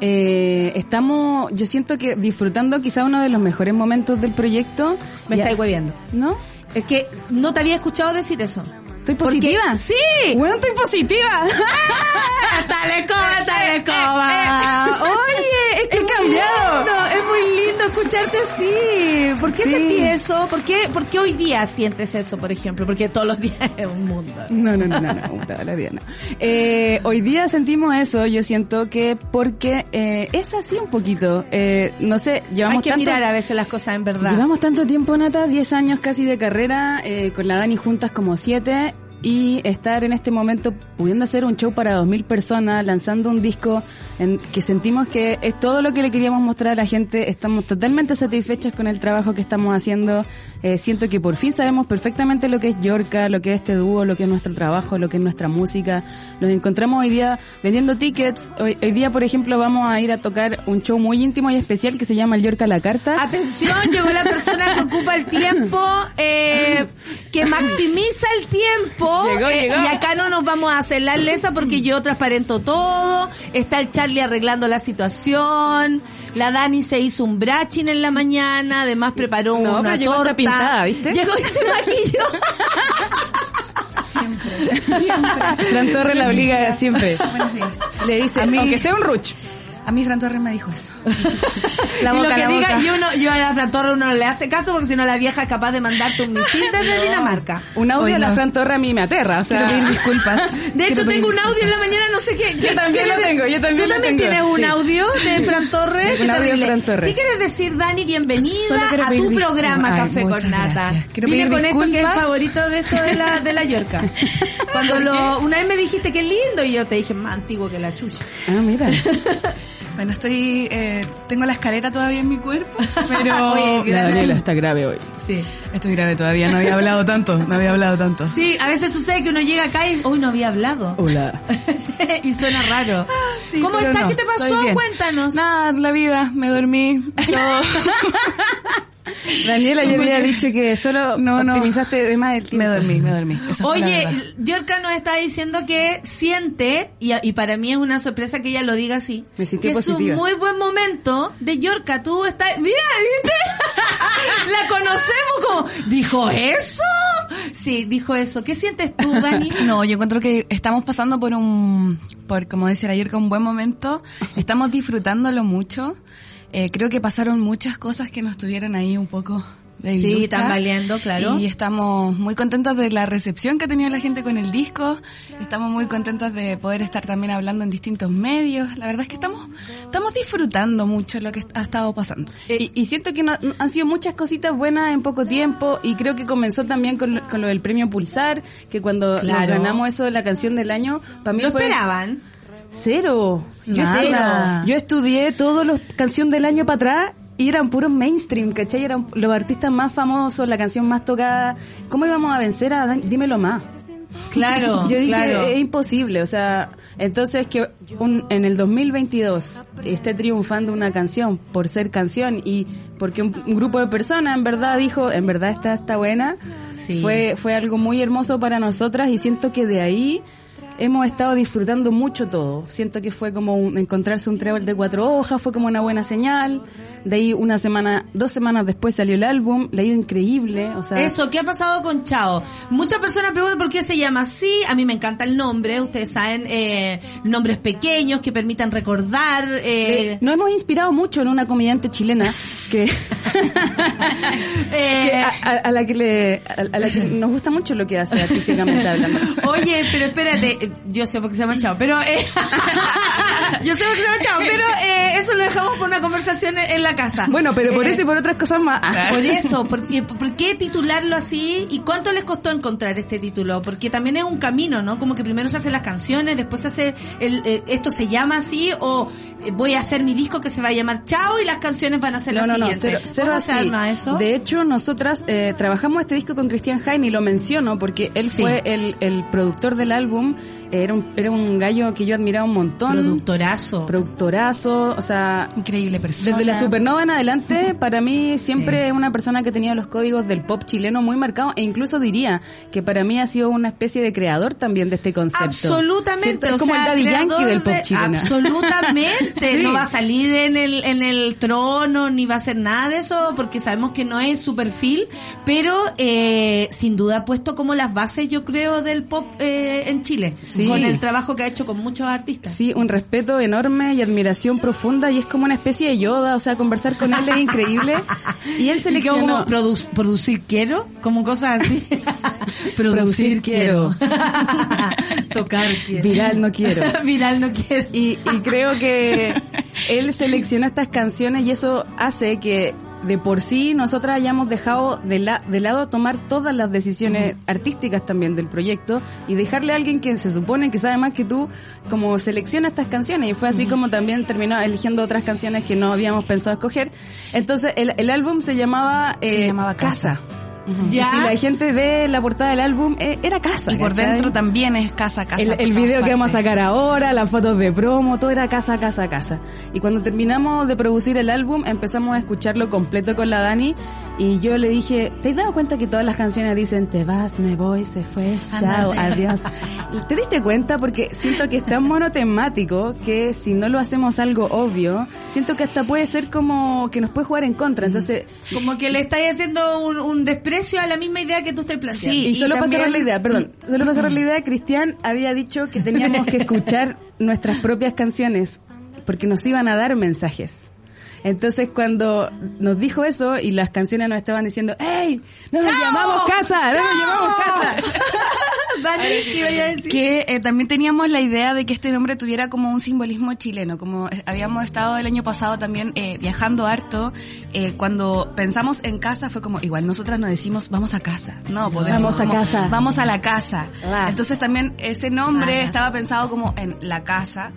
Eh, estamos, yo siento que disfrutando quizá uno de los mejores momentos del proyecto. Me Ya- estáis hueviando. ¿No? Es que no te había escuchado decir eso. ¿Estoy Porque- positiva? ¡Sí! Bueno, estoy positiva. ¡Hasta la escoba, hasta la escoba! Oye, es que es muy cambiado. lindo, es muy lindo escucharte así. ¿Por qué Sí. sentí eso? ¿Por qué, ¿Por qué hoy día sientes eso, por ejemplo? Porque todos los [laughs] días es un mundo. No, no, no, no, no, todos los días no. Eh, hoy día sentimos eso, yo siento que porque eh, es así un poquito. Eh, no sé, llevamos Hay que tanto, mirar a veces las cosas en verdad. Llevamos tanto tiempo, Nata, 10 años casi de carrera, eh, con la Dani juntas como 7. Y estar en este momento pudiendo hacer un show para 2.000 personas, lanzando un disco en que sentimos que es todo lo que le queríamos mostrar a la gente, estamos totalmente satisfechos con el trabajo que estamos haciendo, eh, siento que por fin sabemos perfectamente lo que es Yorka, lo que es este dúo, lo que es nuestro trabajo, lo que es nuestra música, nos encontramos hoy día vendiendo tickets, hoy, día por ejemplo vamos a ir a tocar un show muy íntimo y especial que se llama el Yorka la Carta. Atención, llegó la persona que ocupa el tiempo, eh, que maximiza el tiempo. Llegó, eh, llegó. Y acá no nos vamos a hacer la lesa porque yo transparento todo. Está el Charlie arreglando la situación. La Dani se hizo un braching en la mañana. Además preparó No, una pero torta. pintada, ¿viste? Llegó y se maquilló. Fran Torres la obliga siempre. Buenos días. Le dice, aunque sea un ruch. A mí Fran Torres me dijo eso. La Y lo boca, que la diga, boca. Yo, no, yo a la Fran Torres uno no le hace caso porque si no la vieja es capaz de mandarte un misil desde Dinamarca. Un audio de la. Fran Torres a mí me aterra, o sea... Quiero pedir disculpas. [laughs] De hecho, tengo un audio en la mañana, no sé qué. Yo también lo tengo, yo también ¿Tú también tienes un audio de Fran Torres? [laughs] Un Qué audio de terrible. Fran Torres. ¿Qué quieres decir, Dani? Bienvenida a tu programa Café con Nata. Vine con esto que es favorito de esto de la, de la Yorca. [laughs] Cuando lo, una vez me dijiste que es lindo y yo te dije más antiguo que la chucha. Ah, mira. Bueno, estoy, eh, tengo la escalera todavía en mi cuerpo, [laughs] pero Oye, La Daniela está grave hoy. Sí. estoy grave todavía, no había hablado tanto, no había hablado tanto. Sí, a veces sucede que uno llega acá y hoy no había hablado. Hola. [laughs] y suena raro. Sí, ¿Cómo estás? no, ¿Qué te pasó? Cuéntanos. Nada, la vida, me dormí. todo. [laughs] Daniela ya había dicho que solo [laughs] No, no. optimizaste de más el tiempo. me dormí, me dormí. Oye. Yorka nos está diciendo que siente, y, y para mí es una sorpresa que ella lo diga así, Me que es un muy buen momento de Yorka. Tú estás... Mira, ¿viste? [laughs] La conocemos como... ¿Dijo eso? Sí, dijo eso. ¿Qué sientes tú, Dani? [laughs] No, yo encuentro que estamos pasando por un, por como decía ayer, con un buen momento. Estamos disfrutándolo mucho. Eh, creo que pasaron muchas cosas que nos tuvieron ahí un poco de Sí, tambaleando, claro. Y estamos muy contentas de la recepción que ha tenido la gente con el disco. Estamos muy contentas de poder estar también hablando en distintos medios. La verdad es que estamos, estamos disfrutando mucho lo que ha estado pasando. Y, y siento que no- han sido muchas cositas buenas en poco tiempo y creo que comenzó también con, lo- con lo del premio Pulsar, que cuando Claro. ganamos eso de la canción del año, para mí ¿Lo fue esperaban? Cero. Yo, Nada. yo estudié todos los canción del año para atrás y eran puros mainstream, ¿cachai? Eran los artistas más famosos, la canción más tocada. ¿Cómo íbamos a vencer a Dímelo más? Claro, [laughs] Yo dije, claro. es imposible, o sea, entonces que un, en el 2022 esté triunfando una canción por ser canción y porque un, un grupo de personas en verdad dijo, en verdad esta está buena, Sí. fue, fue algo muy hermoso para nosotras y siento que de ahí hemos estado disfrutando mucho todo. Siento que fue como un- encontrarse un trébol de cuatro hojas, fue como una buena señal. De ahí una semana, dos semanas después salió el álbum, le ha ido increíble, o sea... Eso, ¿qué ha pasado con Chao? Muchas personas preguntan por qué se llama así. A mí me encanta el nombre. Ustedes saben, eh, nombres pequeños que permitan recordar. Eh, Eh, nos hemos inspirado mucho en una comediante chilena que, [laughs] [laughs] que a, a- a la que le a, a la que nos gusta mucho lo que hace artísticamente hablando. Oye, pero espérate, eh, yo sé por qué se llama Chao, pero eh, [laughs] yo sé por qué se llama Chao, pero eh, eso lo dejamos por una conversación en, en la casa. Bueno, pero por Eh, eso y por otras cosas más. Ah, Por [laughs] eso, porque, ¿por qué titularlo así? ¿Y cuánto les costó encontrar este título? Porque también es un camino, ¿no? Como que primero se hacen las canciones, después se hace el, eh, esto se llama así, o eh, voy a hacer mi disco que se va a llamar Chao y las canciones van a ser No, las no, no, siguientes. cero, cero ¿Cómo así. se arma eso? De hecho, nosotras eh, trabajamos este disco con Cristian Jaime y lo menciono porque él Sí. fue el, el productor del álbum. Era un, era un gallo que yo admiraba un montón. Productorazo. Productorazo, o sea, Increíble persona. Desde la Supernova en adelante, [laughs] para mí siempre es una persona que tenido los códigos del pop chileno muy marcados e incluso diría que para mí ha sido una especie de creador también de este concepto. Absolutamente. ¿Cierto? Es o como sea, el Daddy Yankee del pop de- chileno. Absolutamente. [laughs] Sí. No va a salir en el, en el trono, ni va a hacer nada de eso, porque sabemos que no es su perfil, pero eh, sin duda ha puesto como las bases, yo creo, del pop eh, en Chile. Sí. Con el trabajo que ha hecho con muchos artistas. Sí, un respeto enorme y admiración profunda y es como una especie de Yoda, o sea, conversar con él es increíble. Y él [laughs] Y que seleccionó... como produ- producir quiero, como cosas así. [laughs] Producir quiero. [laughs] Tocar quiero. Viral no quiero. Viral no quiero. Y, y creo que él seleccionó estas canciones y eso hace que de por sí nosotras hayamos dejado de, la, de lado tomar todas las decisiones artísticas también del proyecto y dejarle a alguien que se supone que sabe más que tú como selecciona estas canciones y fue así como también terminó eligiendo otras canciones que no habíamos pensado escoger. Entonces el, el álbum se llamaba, eh, Se llamaba Casa. ¿Ya? si la gente ve la portada del álbum, eh, era casa. Y por ¿cachai? dentro también es casa, casa. El, el video que vamos a sacar ahora, las fotos de promo, todo era casa, casa, casa. Y cuando terminamos de producir el álbum, empezamos a escucharlo completo con la Dani y yo le dije, ¿te has dado cuenta que todas las canciones dicen te vas, me voy, se fue, chao, adiós? [laughs] ¿Te diste cuenta? Porque siento que es tan monotemático que si no lo hacemos algo obvio, siento que hasta puede ser como que nos puede jugar en contra. Entonces, Como que le estáis haciendo un, un desprecio a la misma idea que tú estás planteando. y, y solo para también- cerrar la idea, perdón, solo para cerrar la idea, Cristian había dicho que teníamos que escuchar [laughs] nuestras propias canciones porque nos iban a dar mensajes. Entonces cuando nos dijo eso y las canciones nos estaban diciendo, ¡Ey! ¡No nos llamamos casa! ¡No nos llamamos casa! [laughs] Dani, ¿qué iba a decir? que eh, también teníamos la idea de que este nombre tuviera como un simbolismo chileno, como eh, habíamos estado el año pasado también eh, viajando harto, eh, cuando pensamos en casa fue como, igual nosotras nos decimos vamos a casa, no, pues Vamos decimos a como, casa. vamos a la casa. Ah. Entonces también ese nombre estaba pensado como en la casa.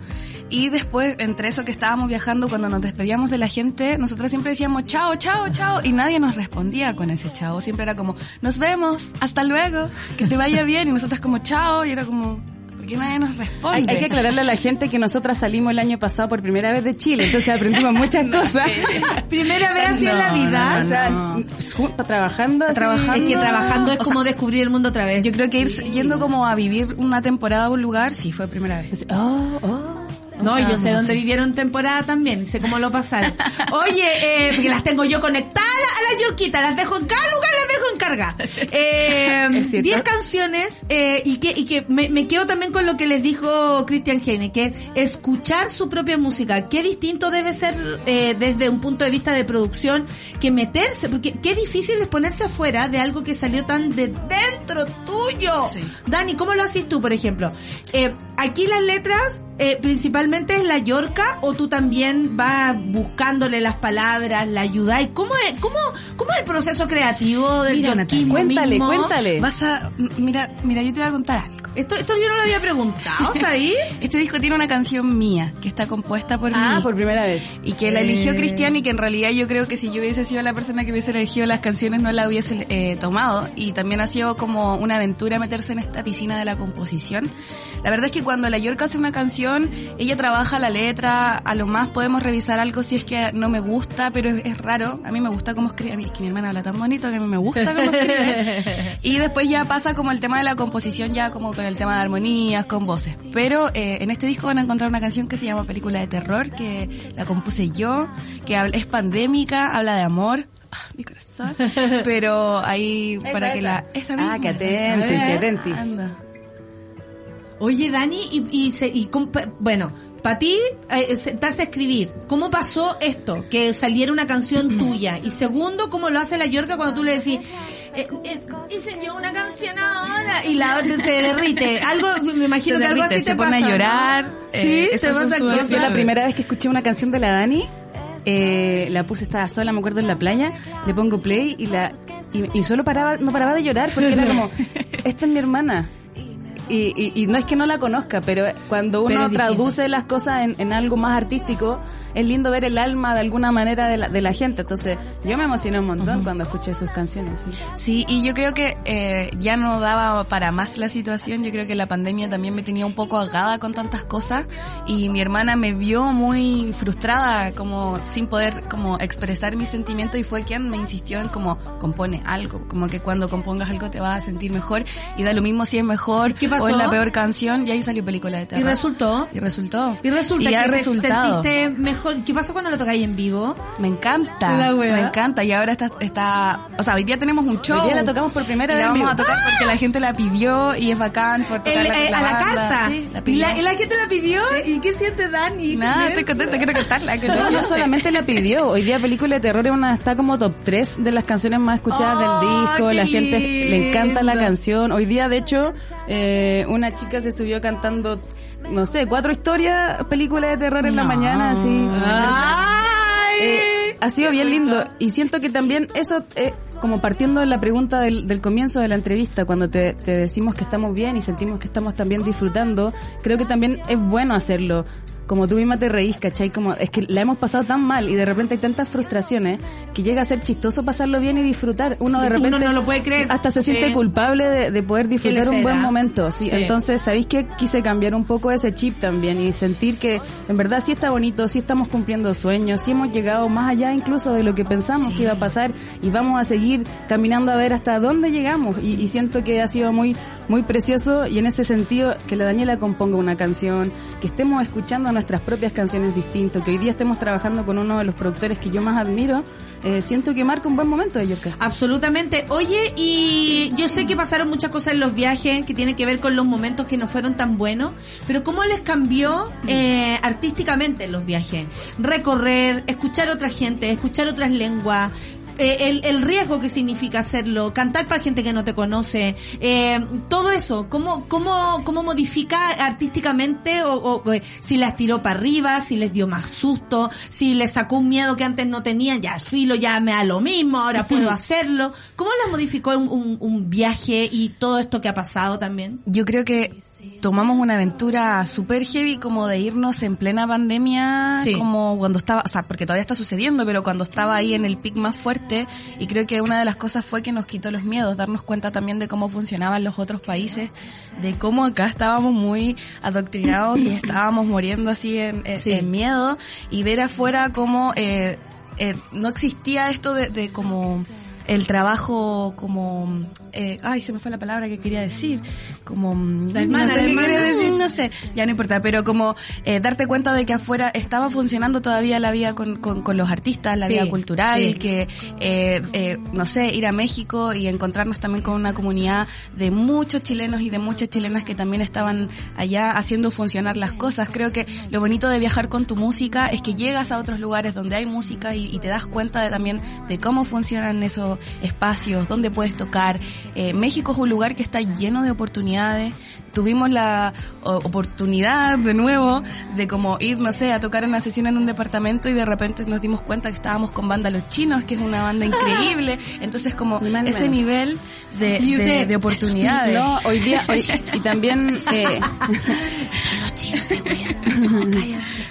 Y después, entre eso que estábamos viajando, cuando nos despedíamos de la gente, nosotros siempre decíamos chao, chao, chao, y nadie nos respondía con ese chao. Siempre era como, nos vemos, hasta luego, que te vaya bien, y nosotras como chao, y era como, ¿por qué nadie nos responde? Hay, hay que aclararle a la gente que nosotras salimos el año pasado por primera vez de Chile, entonces aprendimos [laughs] muchas cosas. [laughs] Primera vez así en la No, vida. O sea, No. ju- trabajando. Trabajando. Es que trabajando es O como sea, descubrir el mundo otra vez. Yo creo que ir yendo como a vivir una temporada a un lugar, sí, fue primera vez. Oh, oh. No, yo sé dónde vivieron temporada también, sé cómo lo pasaron. [laughs] Oye, eh, porque las tengo yo conectadas a las yorquitas, las dejo en cada lugar, las dejo en carga. [laughs] Eh. Diez canciones, eh, y que, y que me, me quedo también con lo que les dijo Christian Heine, que es escuchar su propia música. Qué distinto debe ser eh, desde un punto de vista de producción que meterse, porque qué difícil es ponerse afuera de algo que salió tan de dentro tuyo. Sí. Dani, ¿cómo lo haces tú, por ejemplo? Eh, aquí las letras, eh, principalmente es la yorca, o tú también vas buscándole las palabras, la ayudáis. ¿Cómo es, cómo, cómo es el proceso creativo del Mira, Cuéntale, mismo? cuéntale. Vas a, mira, mira, yo te voy a contar algo. Esto, esto yo no lo había preguntado, ¿sabí? [laughs] Este disco tiene una canción mía, que está compuesta por Ah, mí. por primera vez. Y que la eligió Eh. Cristian y que en realidad yo creo que si yo hubiese sido la persona que hubiese elegido las canciones no la hubiese eh, tomado. Y también ha sido como una aventura meterse en esta piscina de la composición. La verdad es que cuando la York hace una canción, ella trabaja la letra, a lo más podemos revisar algo si es que no me gusta, pero es, es raro. A mí me gusta cómo escribe, a mí es que mi hermana habla tan bonito que a mí me gusta cómo escribe. [laughs] Y después ya pasa como el tema de la composición, ya como con el tema de armonías, con voces. Pero eh, en este disco van a encontrar una canción que se llama Película de Terror, que la compuse yo, que habla- es pandémica, habla de amor. Ah, mi corazón. [laughs] Pero ahí para que la... Esa Ah, misma. que atenti, A ver, que atenti. anda. Oye, Dani, y, y, se- y bueno, para ti, eh, sentarse a escribir, ¿cómo pasó esto? Que saliera una canción tuya. Y segundo, ¿cómo lo hace la Yorca cuando tú le decís, eh, eh, hice yo una canción ahora? Y la otra se derrite. Algo, me imagino Se que algo así se te pone pasa. a ¿no? llorar. Sí, eh, te esas son pasa cosas. Yo la primera vez que escuché una canción de la Dani, eh, la puse, estaba sola, me acuerdo, en la playa, le pongo play y la y, y solo paraba, no paraba de llorar porque era como, [laughs] esta es mi hermana. Y, y, y no es que no la conozca, pero cuando uno traduce las cosas en, en algo más artístico, es lindo ver el alma de alguna manera de la, de la gente. Entonces, yo me emocioné un montón cuando escuché sus canciones. sí. Sí, y yo creo que eh, ya no daba para más la situación. Yo creo que la pandemia también me tenía un poco ahogada con tantas cosas y mi hermana me vio muy frustrada, como sin poder como expresar mis sentimientos y fue quien me insistió en como compone algo, como que cuando compongas algo te vas a sentir mejor y da lo mismo si es mejor ¿Qué pasó? o es la peor canción y ahí salió película de Y terror. resultó. Y resultó. Y resulta Y que resultado. sentiste mejor. ¿Qué pasa cuando lo tocáis en vivo? Me encanta, La me encanta y ahora está, está, o sea, hoy día tenemos un show. Hoy día la tocamos por primera Y vez la vamos a tocar porque la gente la pidió y es bacán por tocarla El- con eh, la a la banda. carta. Sí, la y, la, y la gente la pidió. ¿Y qué siente Dani? Nada, ¿Con estoy contenta, quiero cantarla. No, no solamente la pidió. Hoy día película de terror es una, está como top 3 de las canciones más escuchadas Oh, del disco. qué La gente le encanta la canción. Hoy día, de hecho, eh, una chica se subió cantando, no sé, cuatro historias, películas de terror en la mañana, así. ¡Ay! Eh, ha sido bien lindo y siento que también eso, eh, como partiendo de la pregunta del, del comienzo de la entrevista, cuando te, te decimos que estamos bien y sentimos que estamos también disfrutando, creo que también es bueno hacerlo como tú misma te reís, ¿cachai? Como, es que la hemos pasado tan mal y de repente hay tantas frustraciones que llega a ser chistoso pasarlo bien y disfrutar. Uno de Uno repente no lo puede creer. hasta se siente culpable de, de poder disfrutar un buen momento. Sí. Sí. Entonces, ¿sabéis que quise cambiar un poco ese chip también y sentir que en verdad sí está bonito, sí estamos cumpliendo sueños, sí hemos llegado más allá incluso de lo que pensamos que iba a pasar y vamos a seguir caminando a ver hasta dónde llegamos y, y siento que ha sido muy muy precioso y en ese sentido que la Daniela componga una canción, que estemos escuchando nuestras propias canciones distintas, que hoy día estemos trabajando con uno de los productores que yo más admiro, eh, siento que marca un buen momento de Yurka. Absolutamente. Oye, y yo sé que pasaron muchas cosas en los viajes que tienen que ver con los momentos que no fueron tan buenos, pero ¿cómo les cambió eh, artísticamente en los viajes? Recorrer, escuchar otra gente, escuchar otras lenguas. Eh, el, el riesgo que significa hacerlo, cantar para gente que no te conoce, eh, todo eso, ¿cómo, cómo, cómo modifica artísticamente o, o, o, si las tiró para arriba, si les dio más susto, si les sacó un miedo que antes no tenían, ya filo, ya me da lo mismo, ahora [laughs] puedo hacerlo. ¿Cómo las modificó un, un, un viaje y todo esto que ha pasado también? Yo creo que tomamos una aventura súper heavy como de irnos en plena pandemia, Sí. como cuando estaba, o sea, porque todavía está sucediendo, pero cuando estaba ahí en el pic más fuerte, y creo que una de las cosas fue que nos quitó los miedos, darnos cuenta también de cómo funcionaban los otros países, de cómo acá estábamos muy adoctrinados y estábamos muriendo así en, en- Sí. en miedo, y ver afuera cómo eh, eh, no existía esto de, de como el trabajo como eh, ay se me fue la palabra que quería decir como La hermana, no sé la hermana. decir, no sé ya no importa pero como eh, darte cuenta de que afuera estaba funcionando todavía la vida con, con, con los artistas la Sí, vida cultural sí. que eh, eh, no sé ir a México y encontrarnos también con una comunidad de muchos chilenos y de muchas chilenas que también estaban allá haciendo funcionar las cosas creo que lo bonito de viajar con tu música es que llegas a otros lugares donde hay música y, y te das cuenta de, también de cómo funcionan esos espacios, dónde puedes tocar. Eh, México es un lugar que está lleno de oportunidades. Tuvimos la oportunidad de nuevo de como ir, no sé, a tocar una sesión en un departamento y de repente nos dimos cuenta que estábamos con banda Los Chinos, que es una banda [laughs] increíble. Entonces como más ese menos. nivel de, Y de, oportunidades. [laughs] No, hoy día, hoy- [laughs] y también, eh, Los chinos te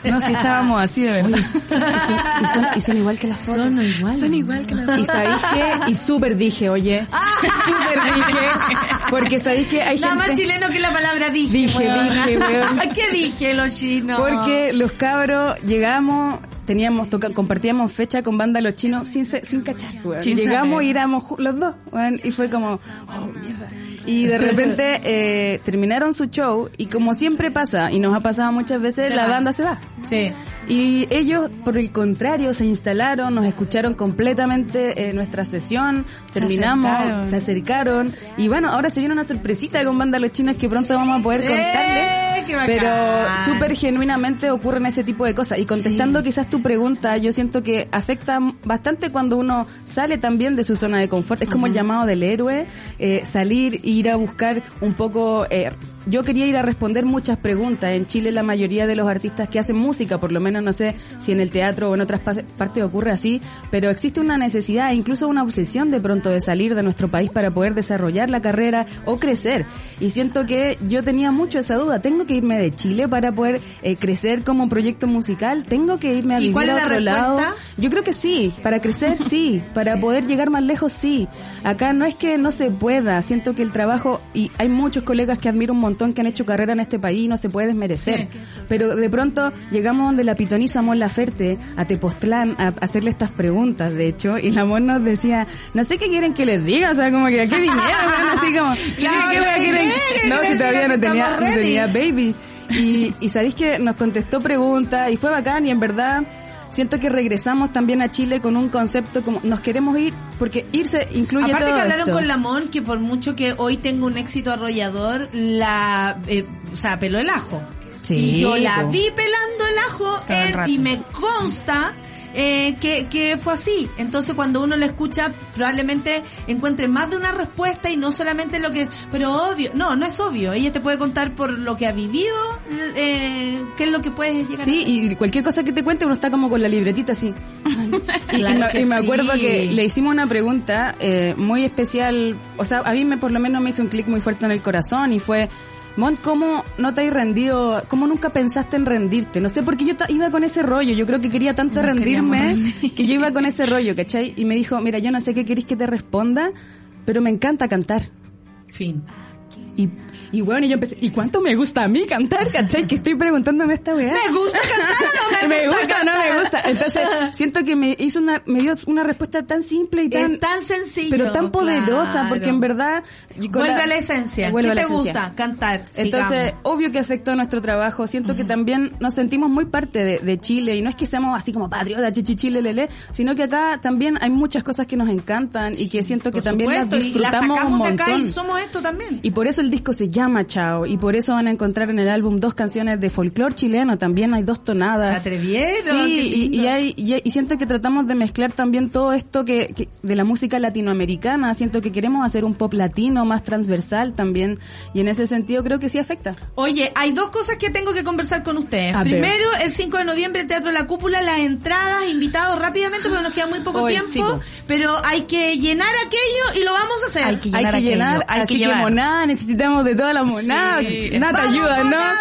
No, si estábamos así de verdad. y son, y son igual que las fotos. Son igual. Son igual que las Y sabéis que, y súper dije, oye, súper dije, porque sabéis que hay Nada más gente... chileno que la palabra dije. Dije, weona. dije, weón. [laughs] ¿Qué dije, los chinos? Porque los cabros llegamos, teníamos toca, compartíamos fecha con banda los chinos sin se- sin cachar, weón. Sin Llegamos y éramos los dos, weón, y fue como, oh mierda. Y de repente [laughs] eh, terminaron su show y como siempre pasa y nos ha pasado muchas veces, Se la va. banda se va. Sí. Y ellos, por el contrario, se instalaron, nos escucharon completamente eh, nuestra sesión, Se terminamos, acercaron. se acercaron y bueno, ahora se viene una sorpresita con banda Los Chinos que pronto vamos a poder ¡Eh, contarles. Qué bacán! Pero súper genuinamente ocurren ese tipo de cosas. Y contestando quizás tu pregunta, yo siento que afecta bastante cuando uno sale también de su zona de confort. Es como el llamado del héroe, eh, salir, ir a buscar un poco... Eh, yo quería ir a responder muchas preguntas. En Chile la mayoría de los artistas que hacen música, por lo menos no sé si en el teatro o en otras pa- partes ocurre así, pero existe una necesidad, incluso una obsesión de pronto de salir de nuestro país para poder desarrollar la carrera o crecer. Y siento que yo tenía mucho esa duda. ¿Tengo que irme de Chile para poder eh, crecer como proyecto musical? ¿Tengo que irme a ¿Y vivir cuál a es la otro lado? Yo creo que sí. Para crecer sí. [laughs] Para poder llegar más lejos sí. Acá no es que no se pueda. Siento que el trabajo, y hay muchos colegas que admiro un montón que han hecho carrera en este país y no se puede desmerecer. Pero de pronto llegamos donde la pitoniza Mon Laferte, a Tepoztlán, a hacerle estas preguntas, de hecho, y la Mon nos decía, no sé qué quieren que les diga, o sea, como que a qué vinieron, así como, ¿qué, [laughs] Claro, qué weá ¿qué quieren? quieren? No, ¿Qué si todavía no tenía, no tenía baby. Y, y sabéis que nos contestó preguntas y fue bacán y en verdad siento que regresamos también a Chile con un concepto como nos queremos ir porque irse incluye Aparte todo que hablaron esto. con Lamón que por mucho que hoy tenga un éxito arrollador, la, eh, o sea, peló el ajo. Sí, y yo la vi pelando el ajo el y me consta eh, que, que fue así. Entonces cuando uno lo escucha, probablemente encuentre más de una respuesta y no solamente lo que... Pero obvio, no, no es obvio. Ella te puede contar por lo que ha vivido, eh, qué es lo que puedes llegar Sí, a y cualquier cosa que te cuente uno está como con la libretita así. [laughs] y Claro me, que y me acuerdo que le hicimos una pregunta eh, muy especial, o sea, a mí me por lo menos me hizo un clic muy fuerte en el corazón y fue, Mont, ¿cómo no te has rendido? ¿Cómo nunca pensaste en rendirte? No sé, porque yo ta- iba con ese rollo, yo creo que quería tanto rendirme que yo iba con ese rollo, ¿cachai? Y me dijo, mira, yo no sé qué queréis que te responda, pero me encanta cantar. Fin. Y, y bueno, y yo empecé, ¿y cuánto me gusta a mí cantar, cachai? Que estoy preguntándome esta weá. ¿Me gusta cantar o no me, [laughs] me gusta, gusta no me gusta. Entonces, siento que me hizo una, me dio una respuesta tan simple y tan, es tan sencillo. pero tan poderosa, claro. porque en verdad, Vuelve a la esencia. ¿Qué te esencia. gusta? Cantar. Entonces, Sigamos. obvio que afectó nuestro trabajo. Siento que también nos sentimos muy parte de, de Chile y no es que seamos así como patriotas, chichi, chile, lele, sino que acá también hay muchas cosas que nos encantan y que siento que también las supuesto, y la disfrutamos sacamos un de acá y somos esto también. Y por eso el disco se llama Chao. Y por eso van a encontrar en el álbum dos canciones de folclore chileno. También hay dos tonadas. Se atrevieron, Sí, y, hay, y, y siento que tratamos de mezclar también todo esto que, que- de la música latinoamericana. Siento que queremos hacer un pop latino más transversal también. Y en ese sentido creo que sí afecta. Oye, hay dos cosas que tengo que conversar con ustedes. A ver. Primero, el 5 de noviembre, el Teatro La Cúpula, las entradas, invitados rápidamente porque nos queda muy poco Hoy, tiempo, sí, pero hay que llenar aquello y lo vamos a hacer. Hay que hay llenar que aquello, llenar, hay que así que, necesitamos de toda la monada. Sí. Nata, Vamos, ayúdanos. monada,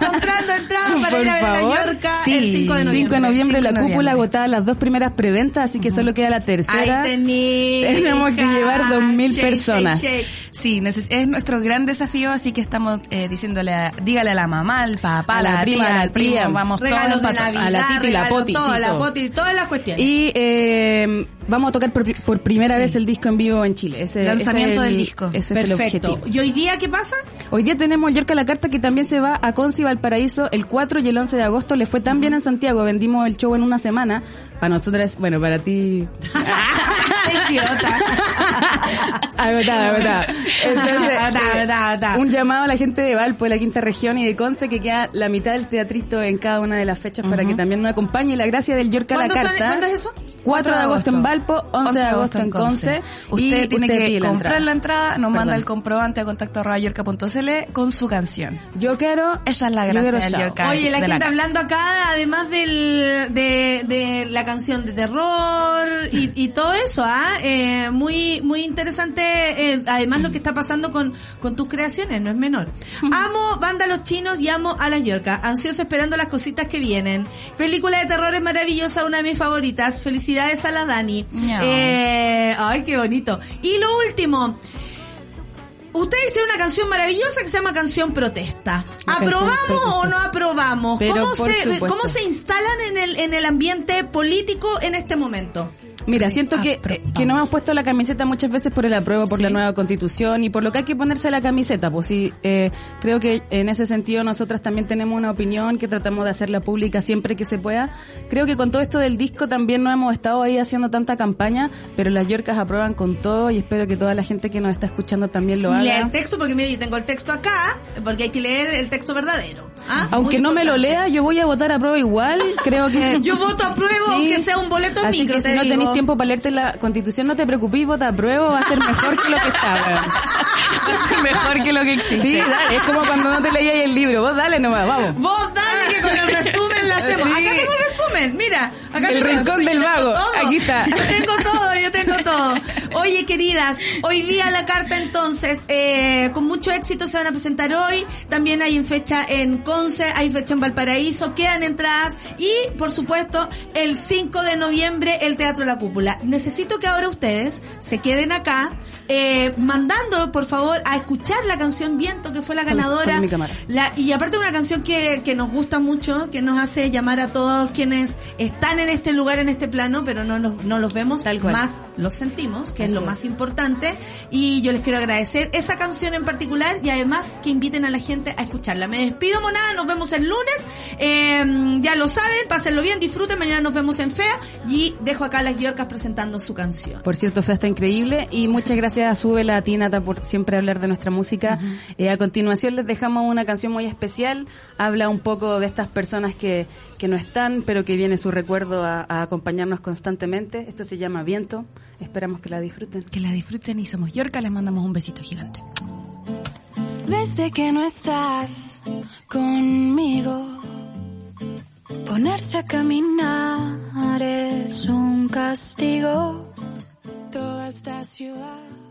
comprando entradas para Por ir a ver Sí. el 5 de noviembre. 5 de noviembre, 5 de la cúpula noviembre. agotada las dos primeras preventas, así que solo queda la tercera. Ahí tení, Tenemos que llevar 2000 Shake, personas. shake, shake. Sí, neces- es nuestro gran desafío, así que estamos eh, diciéndole, a- dígale a la mamá, al papá, A a la la, prima, tía, a la al primo, tía. vamos todos a la Titi y la Poti, todo, la. Poti, todas las cuestiones. Y eh, vamos a tocar por, pri- por primera vez el disco en vivo en Chile. Ese, Lanzamiento ese es el- del disco. Ese es el objetivo. ¿Y hoy día qué pasa? Hoy día tenemos el Yorca la Carta que también se va a Conci Valparaíso el 4 y el 11 de agosto. Le fue tan bien en Santiago. Vendimos el show en una semana. Para nosotras, bueno, para ti. [laughs] Idiota. Agotada, [laughs] agotada. Entonces, Agotada, eh, agotada, agotada. un llamado a la gente de Valpo, de la quinta región y de Conce que queda la mitad del teatrito en cada una de las fechas para que también nos acompañe. La gracia del Yorca la ¿Cuándo son- Carta. cuándo es eso? 4 de agosto en Valpo, 11 de agosto en Conce. Usted y tiene usted que la comprar entrada. la entrada, nos manda el comprobante a contacto con su canción. Yo quiero. Esa es la gracia del. Yorka. Oye, la gente la- hablando acá, además del, de, de la canción de terror y, y todo eso, ¿ah? Eh, muy, muy interesante, eh, además lo que está pasando con, con tus creaciones, no es menor. Amo Banda Los Chinos y amo a las Yorcas, ansioso esperando las cositas que vienen. Película de terror es maravillosa, una de mis favoritas. Felicidades a la Dani. Eh, ay, qué bonito. Y lo último, Ustedes hicieron una canción maravillosa que se llama Canción Protesta. ¿Aprobamos o no aprobamos? Pero ¿Cómo se. ¿Cómo se instalan en el, en el ambiente político en este momento? Mira, siento que, Aprobamos. que no hemos puesto la camiseta muchas veces por el apruebo, por la nueva constitución y por lo que hay que ponerse la camiseta. Pues sí, eh, creo que en ese sentido nosotras también tenemos una opinión que tratamos de hacerla pública siempre que se pueda. Creo que con todo esto del disco también no hemos estado ahí haciendo tanta campaña, pero las Yorcas aprueban con todo y espero que toda la gente que nos está escuchando también lo Y lea haga. el texto, porque mira, yo tengo el texto acá, porque hay que leer el texto verdadero. ¿ah? Aunque no me lo lea, yo voy a votar a prueba igual. Creo que [laughs] Yo voto a prueba, [laughs] Sí. aunque sea un boleto micro, si no digo. Tiempo para leerte la constitución, no te preocupes, vota a prueba, va a ser mejor que lo que está. weón. [laughs] mejor que lo que existe. Sí, dale, es como cuando no te leías el libro, vos dale nomás, vamos. Vos dale que con el resumen hacemos. Sí. Acá tengo el resumen, mira. Acá El tengo rincón resumen, del vago, todo. aquí está. Yo tengo todo, yo tengo todo. Oye, queridas, hoy día la carta entonces, eh, con mucho éxito se van a presentar hoy. También hay en fecha en Conce, hay fecha en Valparaíso, quedan entradas. Y, por supuesto, el 5 de noviembre, el Teatro La Cúpula. Necesito que ahora ustedes se queden acá, eh, mandando, por favor, a escuchar la canción Viento, que fue la Con- ganadora. con mi cámara. La, y aparte una canción que, que nos gusta mucho, que nos hace llamar a todos quienes están en este lugar, en este plano, pero no, los- no los vemos, Tal cual. más los sentimos, que es lo es. más importante. Y yo les quiero agradecer esa canción en particular y además que inviten a la gente a escucharla. Me despido, monada, nos vemos el lunes. Eh, ya lo saben, pásenlo bien, disfruten, mañana nos vemos en FEA y dejo acá a las Yorcas presentando su canción. Por cierto, Fea está increíble y muchas gracias gracias a Sube Latina por siempre hablar de nuestra música. Eh, a continuación les dejamos una canción muy especial. Habla un poco de estas personas que, que no están, pero que viene su recuerdo a, a acompañarnos constantemente. Esto se llama Viento. Esperamos que la disfruten. Que la disfruten y somos Yorka, les mandamos un besito gigante. Desde que no estás conmigo, ponerse a caminar es un castigo. Toda esta ciudad